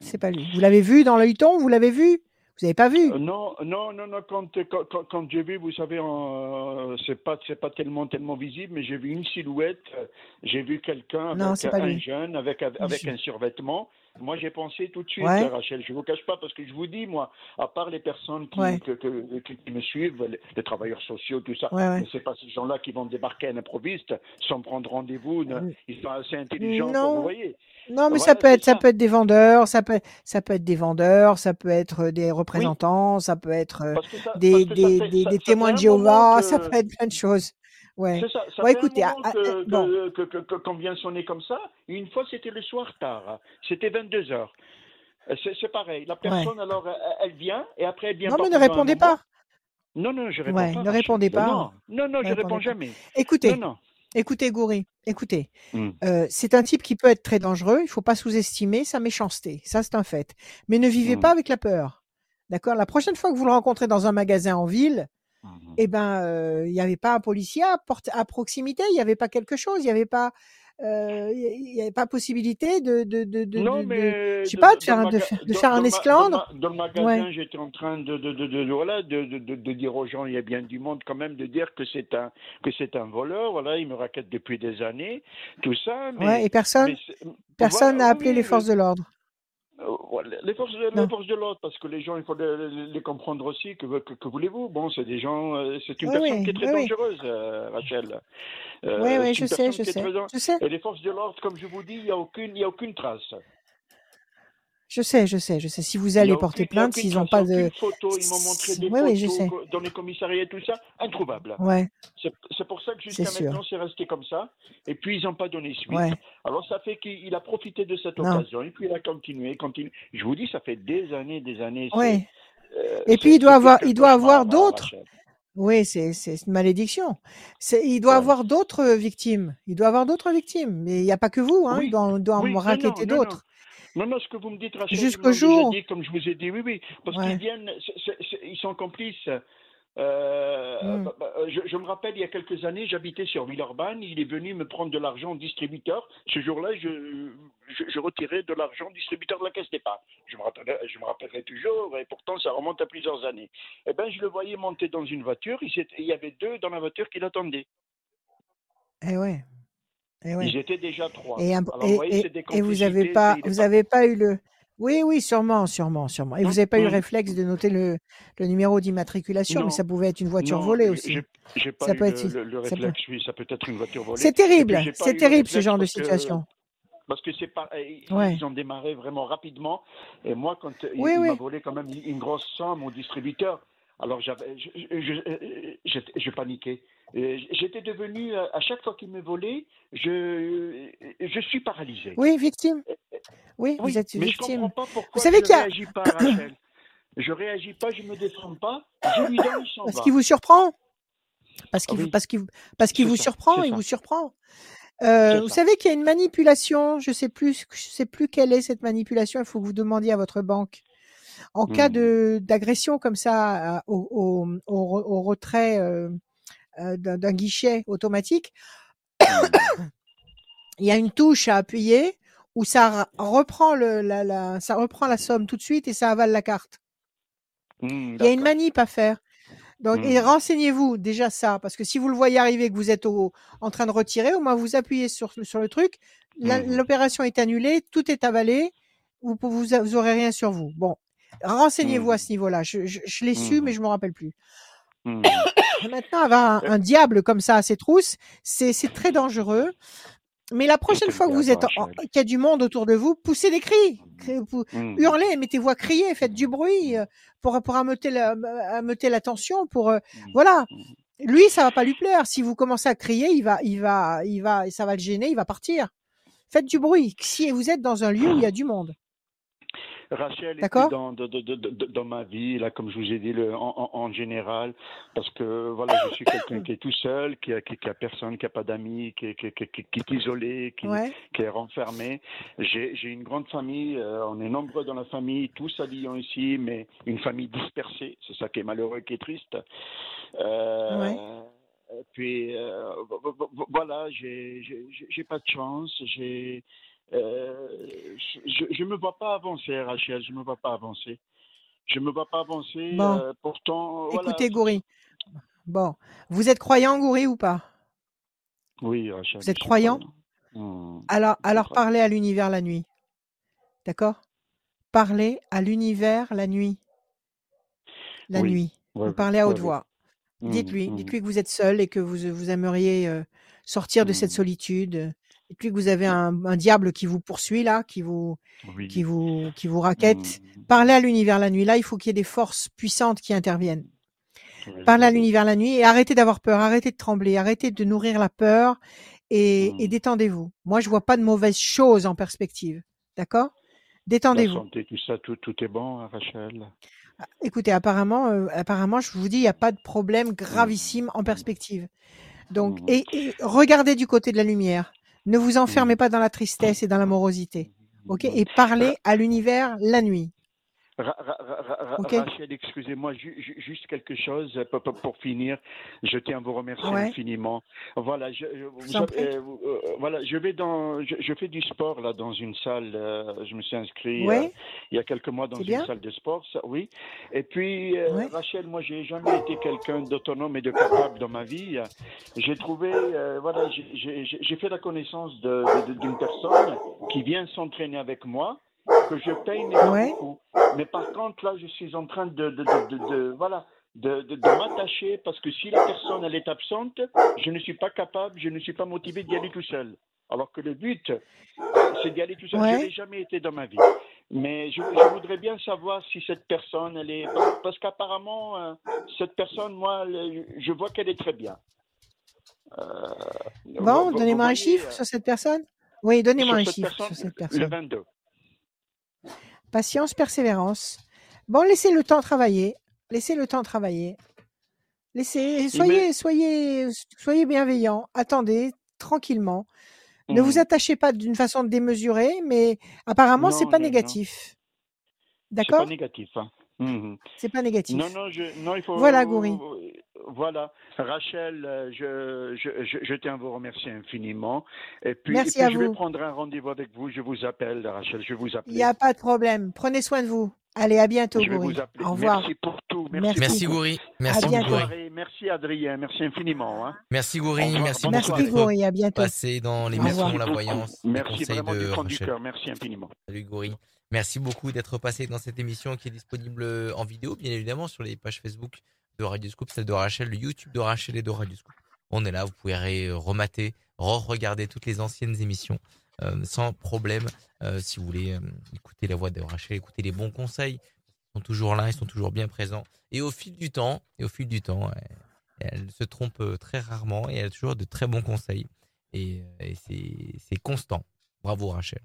C'est pas lui. Vous l'avez vu dans l'œilleton Vous l'avez vu? Vous avez pas vu Euh, Non, non, non, non. Quand, quand, quand, quand j'ai vu, vous savez, euh, c'est pas, c'est pas tellement, tellement visible, mais j'ai vu une silhouette. euh, J'ai vu quelqu'un avec un lui. jeune, avec, avec, un survêtement. Moi, j'ai pensé tout de suite, Ouais. Rachel. Je vous cache pas parce que je vous dis, moi, à part les personnes qui, Ouais. que- que- qui, qui me suivent, les, les travailleurs sociaux, tout ça, Ouais, mais c'est pas ces gens-là qui vont débarquer à l'improviste sans prendre rendez-vous. ne-. Ils sont assez intelligents Non. pour vous voyez. Non, mais ça peut être, ça ça. peut être des vendeurs, ça peut, ça peut être des vendeurs, ça peut être des représentants, ça peut être euh, ça, des, fait- témoins de Jéhovah, que- ça peut être plein de choses. Ouais. Ça, ça fait écoutez, un ah, moment ah, que, euh, bon. que, que, que- que- qu'on vient sonner comme ça. Une fois, c'était le soir tard. C'était 22 heures. Euh, C'est, c'est pareil. La personne, alors, elle, elle vient et après, elle vient Non, mais ne un répondez pas. Non, non, je réponds Ouais, pas. ne répondez pas. Non, non, non, Ne je réponds pas. jamais. Écoutez, Non, non. écoutez, Goury, écoutez. Hmm. Euh, c'est un type qui peut être très dangereux. Il faut pas sous-estimer sa méchanceté. Ça, c'est un fait. Mais ne vivez Hmm. pas avec la peur. D'accord? La prochaine fois que vous le rencontrez dans un magasin en ville, Mhm. eh ben, euh, il n'y avait pas un policier à, porte- à proximité. Il n'y avait pas quelque chose. Il n'y avait pas, euh, il y avait pas possibilité de, de, de, de, non, de- de- mais je sais dans- pas, de faire, un- de, faire- un esclandre. Dans, le magasin, Ouais. j'étais en train de, voilà, dire aux gens, il y a bien du monde quand même, de dire que c'est un, que c'est un voleur. Voilà, il me raquette depuis des années, tout ça. Mais, Ouais, et personne, mais voilà, n'a appelé oui, les forces de l'ordre. Euh, Les forces, les forces de l'ordre, parce que les gens, il faut les, les comprendre aussi. Que, que, que voulez-vous? Bon, c'est des gens, euh, c'est une Oui, personne oui, qui est très oui, dangereuse, euh, Rachel. Euh, Oui, oui, je sais, je sais, je sais. Et les forces de l'ordre, comme je vous dis, il n'y a aucune, y a aucune trace. Je sais, je sais, je sais. Si vous allez porter plainte, s'ils n'ont pas de... photo. Ils m'ont montré des Oui, oui, je photos sais. dans les commissariats et tout ça, introuvable. Ouais, C'est pour ça que jusqu'à maintenant, c'est resté comme ça. Et puis, ils n'ont pas donné suite. Ouais. Alors, ça fait qu'il il a profité de cette Non. occasion. Et puis, il a continué, continué. Je vous dis, ça fait des années, des années. Ouais. euh, Et puis il doit avoir, il doit avoir d'autres. Oui, c'est une malédiction. Il doit Ouais. avoir d'autres victimes. Il doit avoir d'autres victimes. Mais il n'y a pas que vous, hein. Il Oui, doit, il doit oui, en raqueter d'autres. Non, non, ce que vous me dites, Rachel, Jusqu'au jour. dit, comme je vous ai dit, oui, oui, parce Ouais. qu'ils viennent, ils sont complices. Euh, Mm. bah, bah, je, je me rappelle, il y a quelques années, j'habitais sur Villeurbanne, il est venu me prendre de l'argent au distributeur. Ce jour-là, je, je, je retirais de l'argent au distributeur de la caisse d'épargne. Je me rappellerai, je me rappellerai toujours, et pourtant ça remonte à plusieurs années. Eh ben, je le voyais monter dans une voiture, il, il y avait deux dans la voiture qui l'attendaient. Eh ouais. Eh ouais. Ils étaient déjà trois. Et, un- Alors, vous et, voyez, et, c'est des et vous avez complicités, pas, vous avez pas eu le. Oui, oui, sûrement, sûrement, sûrement. Et vous n'avez pas eu le réflexe de noter le, le numéro d'immatriculation, mais ça pouvait être une voiture non, volée aussi. j'ai j'ai pas Ça eu peut le, être. le- le ça peut- réflexe, oui, ça peut être une voiture volée. C'est Et terrible, c'est terrible ce genre de que situation. parce que c'est pas, ils, Ouais. ils ont démarré vraiment rapidement. Et moi, quand il, Oui, il oui. m'a volé quand même une une grosse somme au distributeur, alors j'avais, je, je, je, j'étais- je paniquais. Et J'étais devenu, euh, à chaque fois qu'il me volait, je, je suis paralysé. Oui, victime. Oui, Oui, vous êtes mais je victime. comprends pas pourquoi Vous savez je qu'il a- réagis pas, Rachel. Je réagis pas, je me défends pas, je lui donne, il Parce qu'il vous surprend. Parce qu'il Ah oui. parce qu'il vous- parce qu'il vous ça, surprend, il vous surprend. Euh, vous ça. savez qu'il y a une manipulation, je sais plus, je sais plus quelle est cette manipulation. Il faut que vous demandiez à votre banque. En cas Hmm. de d'agression comme ça euh, au, au, au re- au retrait euh, euh, d'un guichet automatique, il y a une touche à appuyer où ça reprend le, la, la, ça reprend la somme tout de suite et ça avale la carte. Hmm, Il y a une manip à faire. Donc, et renseignez-vous déjà ça, parce que si vous le voyez arriver, que vous êtes au, en train de retirer, au moins vous appuyez sur, sur le truc, l'opération est annulée, tout est avalé, vous, vous, vous aurez rien sur vous. Bon, renseignez-vous à Mhm. ce niveau-là. Je, je, je l'ai su, mais Mhm. je me rappelle plus. Hmm. Maintenant, avoir un, un diable comme ça à ses trousses, c'est c'est très dangereux. Mais la prochaine fois que vous êtes, qu'il y a du monde autour de vous, poussez des cris, pou- hurlez, mettez-vous à crier, faites du bruit euh, pour pour ameuter la, ameuter l'attention, pour euh, voilà. Lui, ça va pas lui plaire. Si vous commencez à crier, il va, il va, il va, ça va le gêner, il va partir. Faites du bruit. Si vous êtes dans un lieu où il y a du monde. Rachel, D'accord dans, de- de- de- de- dans ma vie, là, comme je vous ai dit, le, en, général, parce que voilà, je suis quelqu'un qui est tout seul, qui a, qui, qui a personne, qui a pas d'amis, qui, est- qui, isolé, qui, Ouais. qui est renfermé. J'ai une grande famille, euh, on est nombreux dans la famille, tous à Lyon ici, mais une famille dispersée. C'est ça qui est malheureux, qui est triste. Euh, Ouais. et Puis euh, vo- vo- vo- voilà, j'ai pas de chance. J'ai euh, je, je me vois pas avancer, Rachel. Je me vois pas avancer. Je me vois pas avancer. Bon. euh, pourtant, voilà. Écoutez, Goury. Bon, vous êtes croyant, Goury, ou pas? Oui, Rachel. Vous êtes croyant? Hmm. Alors, alors parlez à l'univers la nuit. D'accord? Parlez à l'univers la nuit. La Oui. nuit. Ouais, Vous parlez à haute ouais. voix. Hmm, Dites-lui, hmm. dites-lui que vous êtes seul et que vous, vous aimeriez euh, sortir de cette Hmm. Solitude. Dites-lui que vous avez un, un diable qui vous poursuit là, qui vous, Oui. qui vous, qui vous raquette. Hmm. Parlez à l'univers la nuit. Là, il faut qu'il y ait des forces puissantes qui interviennent. Parlez à l'univers la nuit et arrêtez d'avoir peur, arrêtez de trembler, arrêtez de nourrir la peur et, et Hmm. détendez-vous. Moi, je vois pas de mauvaises choses en perspective. D'accord? Détendez-vous. santé, tout ça, tout, tout est bon, hein, Rachel? Écoutez, apparemment, euh, apparemment, je vous dis, il n'y a pas de problème gravissime en perspective. Donc, et, et regardez du côté de la lumière. Ne vous enfermez Mhm. pas dans la tristesse et dans la morosité. Ok? Et parlez à l'univers la nuit. Ra- ra- ra- ra- Ok. Rachel, excusez-moi, ju- ju- juste quelque chose euh, pour, finir. Je tiens à vous remercier Ouais. infiniment. Voilà, je, euh, euh, voilà, je vais dans, je, je fais du sport là dans une salle. euh, je me suis inscrit euh, Ouais. il y a quelques mois dans une bien. salle de sport, ça, oui. Et puis Ouais. Rachel, moi, j'ai jamais été quelqu'un d'autonome et de capable dans ma vie. J'ai trouvé, euh, voilà, j'ai- fait la connaissance d'une personne qui vient s'entraîner avec moi que je pas Ouais. beaucoup. Mais par contre, là, je suis en train de, de, de, voilà, de, de, de m'attacher parce que si la personne elle est absente, je ne suis pas capable, je ne suis pas motivé d'y aller tout seul. Alors que le but, c'est d'y aller tout seul. Ouais. Je n'ai jamais été dans ma vie. Mais je, je voudrais bien savoir si cette personne, elle est. Parce qu'apparemment, euh, cette personne, moi, le- je vois qu'elle est très bien. Euh, Bon, donnez-moi un chiffre euh, sur cette personne. Oui, donnez-moi un sur cette chiffre personne, sur cette Le personne. 22. Patience, persévérance. Bon, laissez le temps travailler. Laissez le temps travailler. Laissez, soyez, soyez, soyez bienveillant. Attendez tranquillement. Ne vous Mhm. attachez pas d'une façon démesurée, mais apparemment, c'est pas non, non. négatif. C'est pas D'accord? négatif. Hein. Mhm. C'est pas négatif. Non, non, je, non, il faut. Voilà, Goury. Voilà, Rachel, euh, je, je, je, je tiens à vous remercier infiniment. Et puis, Merci et puis à je vais vous. prendre un rendez-vous avec vous. Je vous appelle, Rachel. Je vais vous Il appeler. n'y a pas de problème. Prenez soin de vous. Allez, à bientôt, je vais Goury. vous. Au revoir. Merci pour tout. Merci. Beaucoup. Goury. Merci. Goury. Merci Adrien. Merci infiniment. Hein. Merci Goury. Merci beaucoup Merci, d'être Goury. À bientôt. dans Au l'émission revoir. La Voyance. les Merci vraiment de du fond du Rachel. cœur. Merci infiniment. Salut Goury. Merci beaucoup d'être passé dans cette émission qui est disponible en vidéo, bien évidemment, sur les pages Facebook de Radio Scoop, celle de Rachel, le YouTube de Rachel et de Radio Scoop. On est là, vous pouvez ré- remater, re-regarder toutes les anciennes émissions euh, sans problème. Euh, si vous voulez euh, écouter la voix de Rachel, écouter les bons conseils, ils sont toujours là, ils sont toujours bien présents. Et au fil du temps, et au fil du temps, elle, se trompe euh, très rarement et elle a toujours de très bons conseils. Et, c'est constant. Bravo Rachel.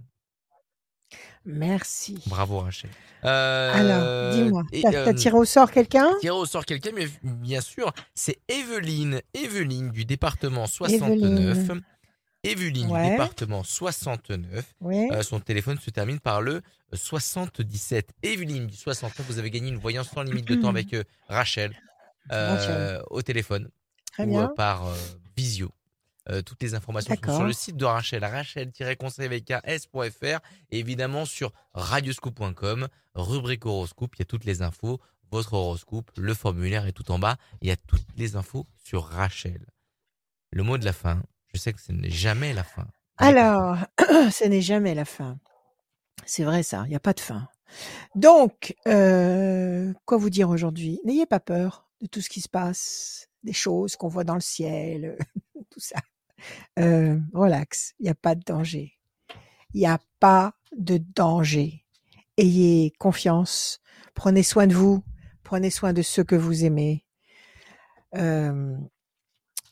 Merci. Bravo Rachel. Euh, Alors, dis-moi, t'as euh, tiré au sort quelqu'un? Tiré au sort quelqu'un, mais bien sûr, c'est Evelyne. Evelyne du département 69. Evelyne. Evelyne du Ouais. département 69. Oui. Euh, son téléphone se termine par le 77. Evelyne du 69, vous avez gagné une voyance sans limite de temps avec euh, Rachel, Rachel. au téléphone Très ou bien. par visio. Euh, toutes les informations sont sur le site de Rachel, rachel-conseil avec s.fr évidemment sur radioscoop.com, rubrique horoscope, il y a toutes les infos, votre horoscope, le formulaire est tout en bas, il y a toutes les infos sur Rachel. Le mot de la fin, je sais que ce n'est jamais la fin. Alors, ce n'est jamais la fin. C'est vrai ça, il n'y a pas de fin. Donc, euh, quoi vous dire aujourd'hui? N'ayez pas peur de tout ce qui se passe, des choses qu'on voit dans le ciel, tout ça. Euh, relax, il n'y a pas de danger. Il n'y a pas de danger. Ayez confiance, prenez soin de vous, prenez soin de ceux que vous aimez. Euh,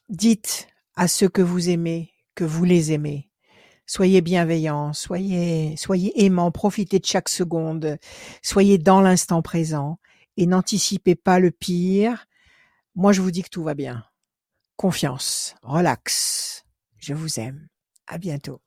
dites à ceux que vous aimez que vous les aimez. Soyez bienveillants, soyez, soyez aimants, profitez de chaque seconde, soyez dans l'instant présent et n'anticipez pas le pire. Moi, je vous dis que tout va bien. Confiance, relax. Je vous aime. À bientôt.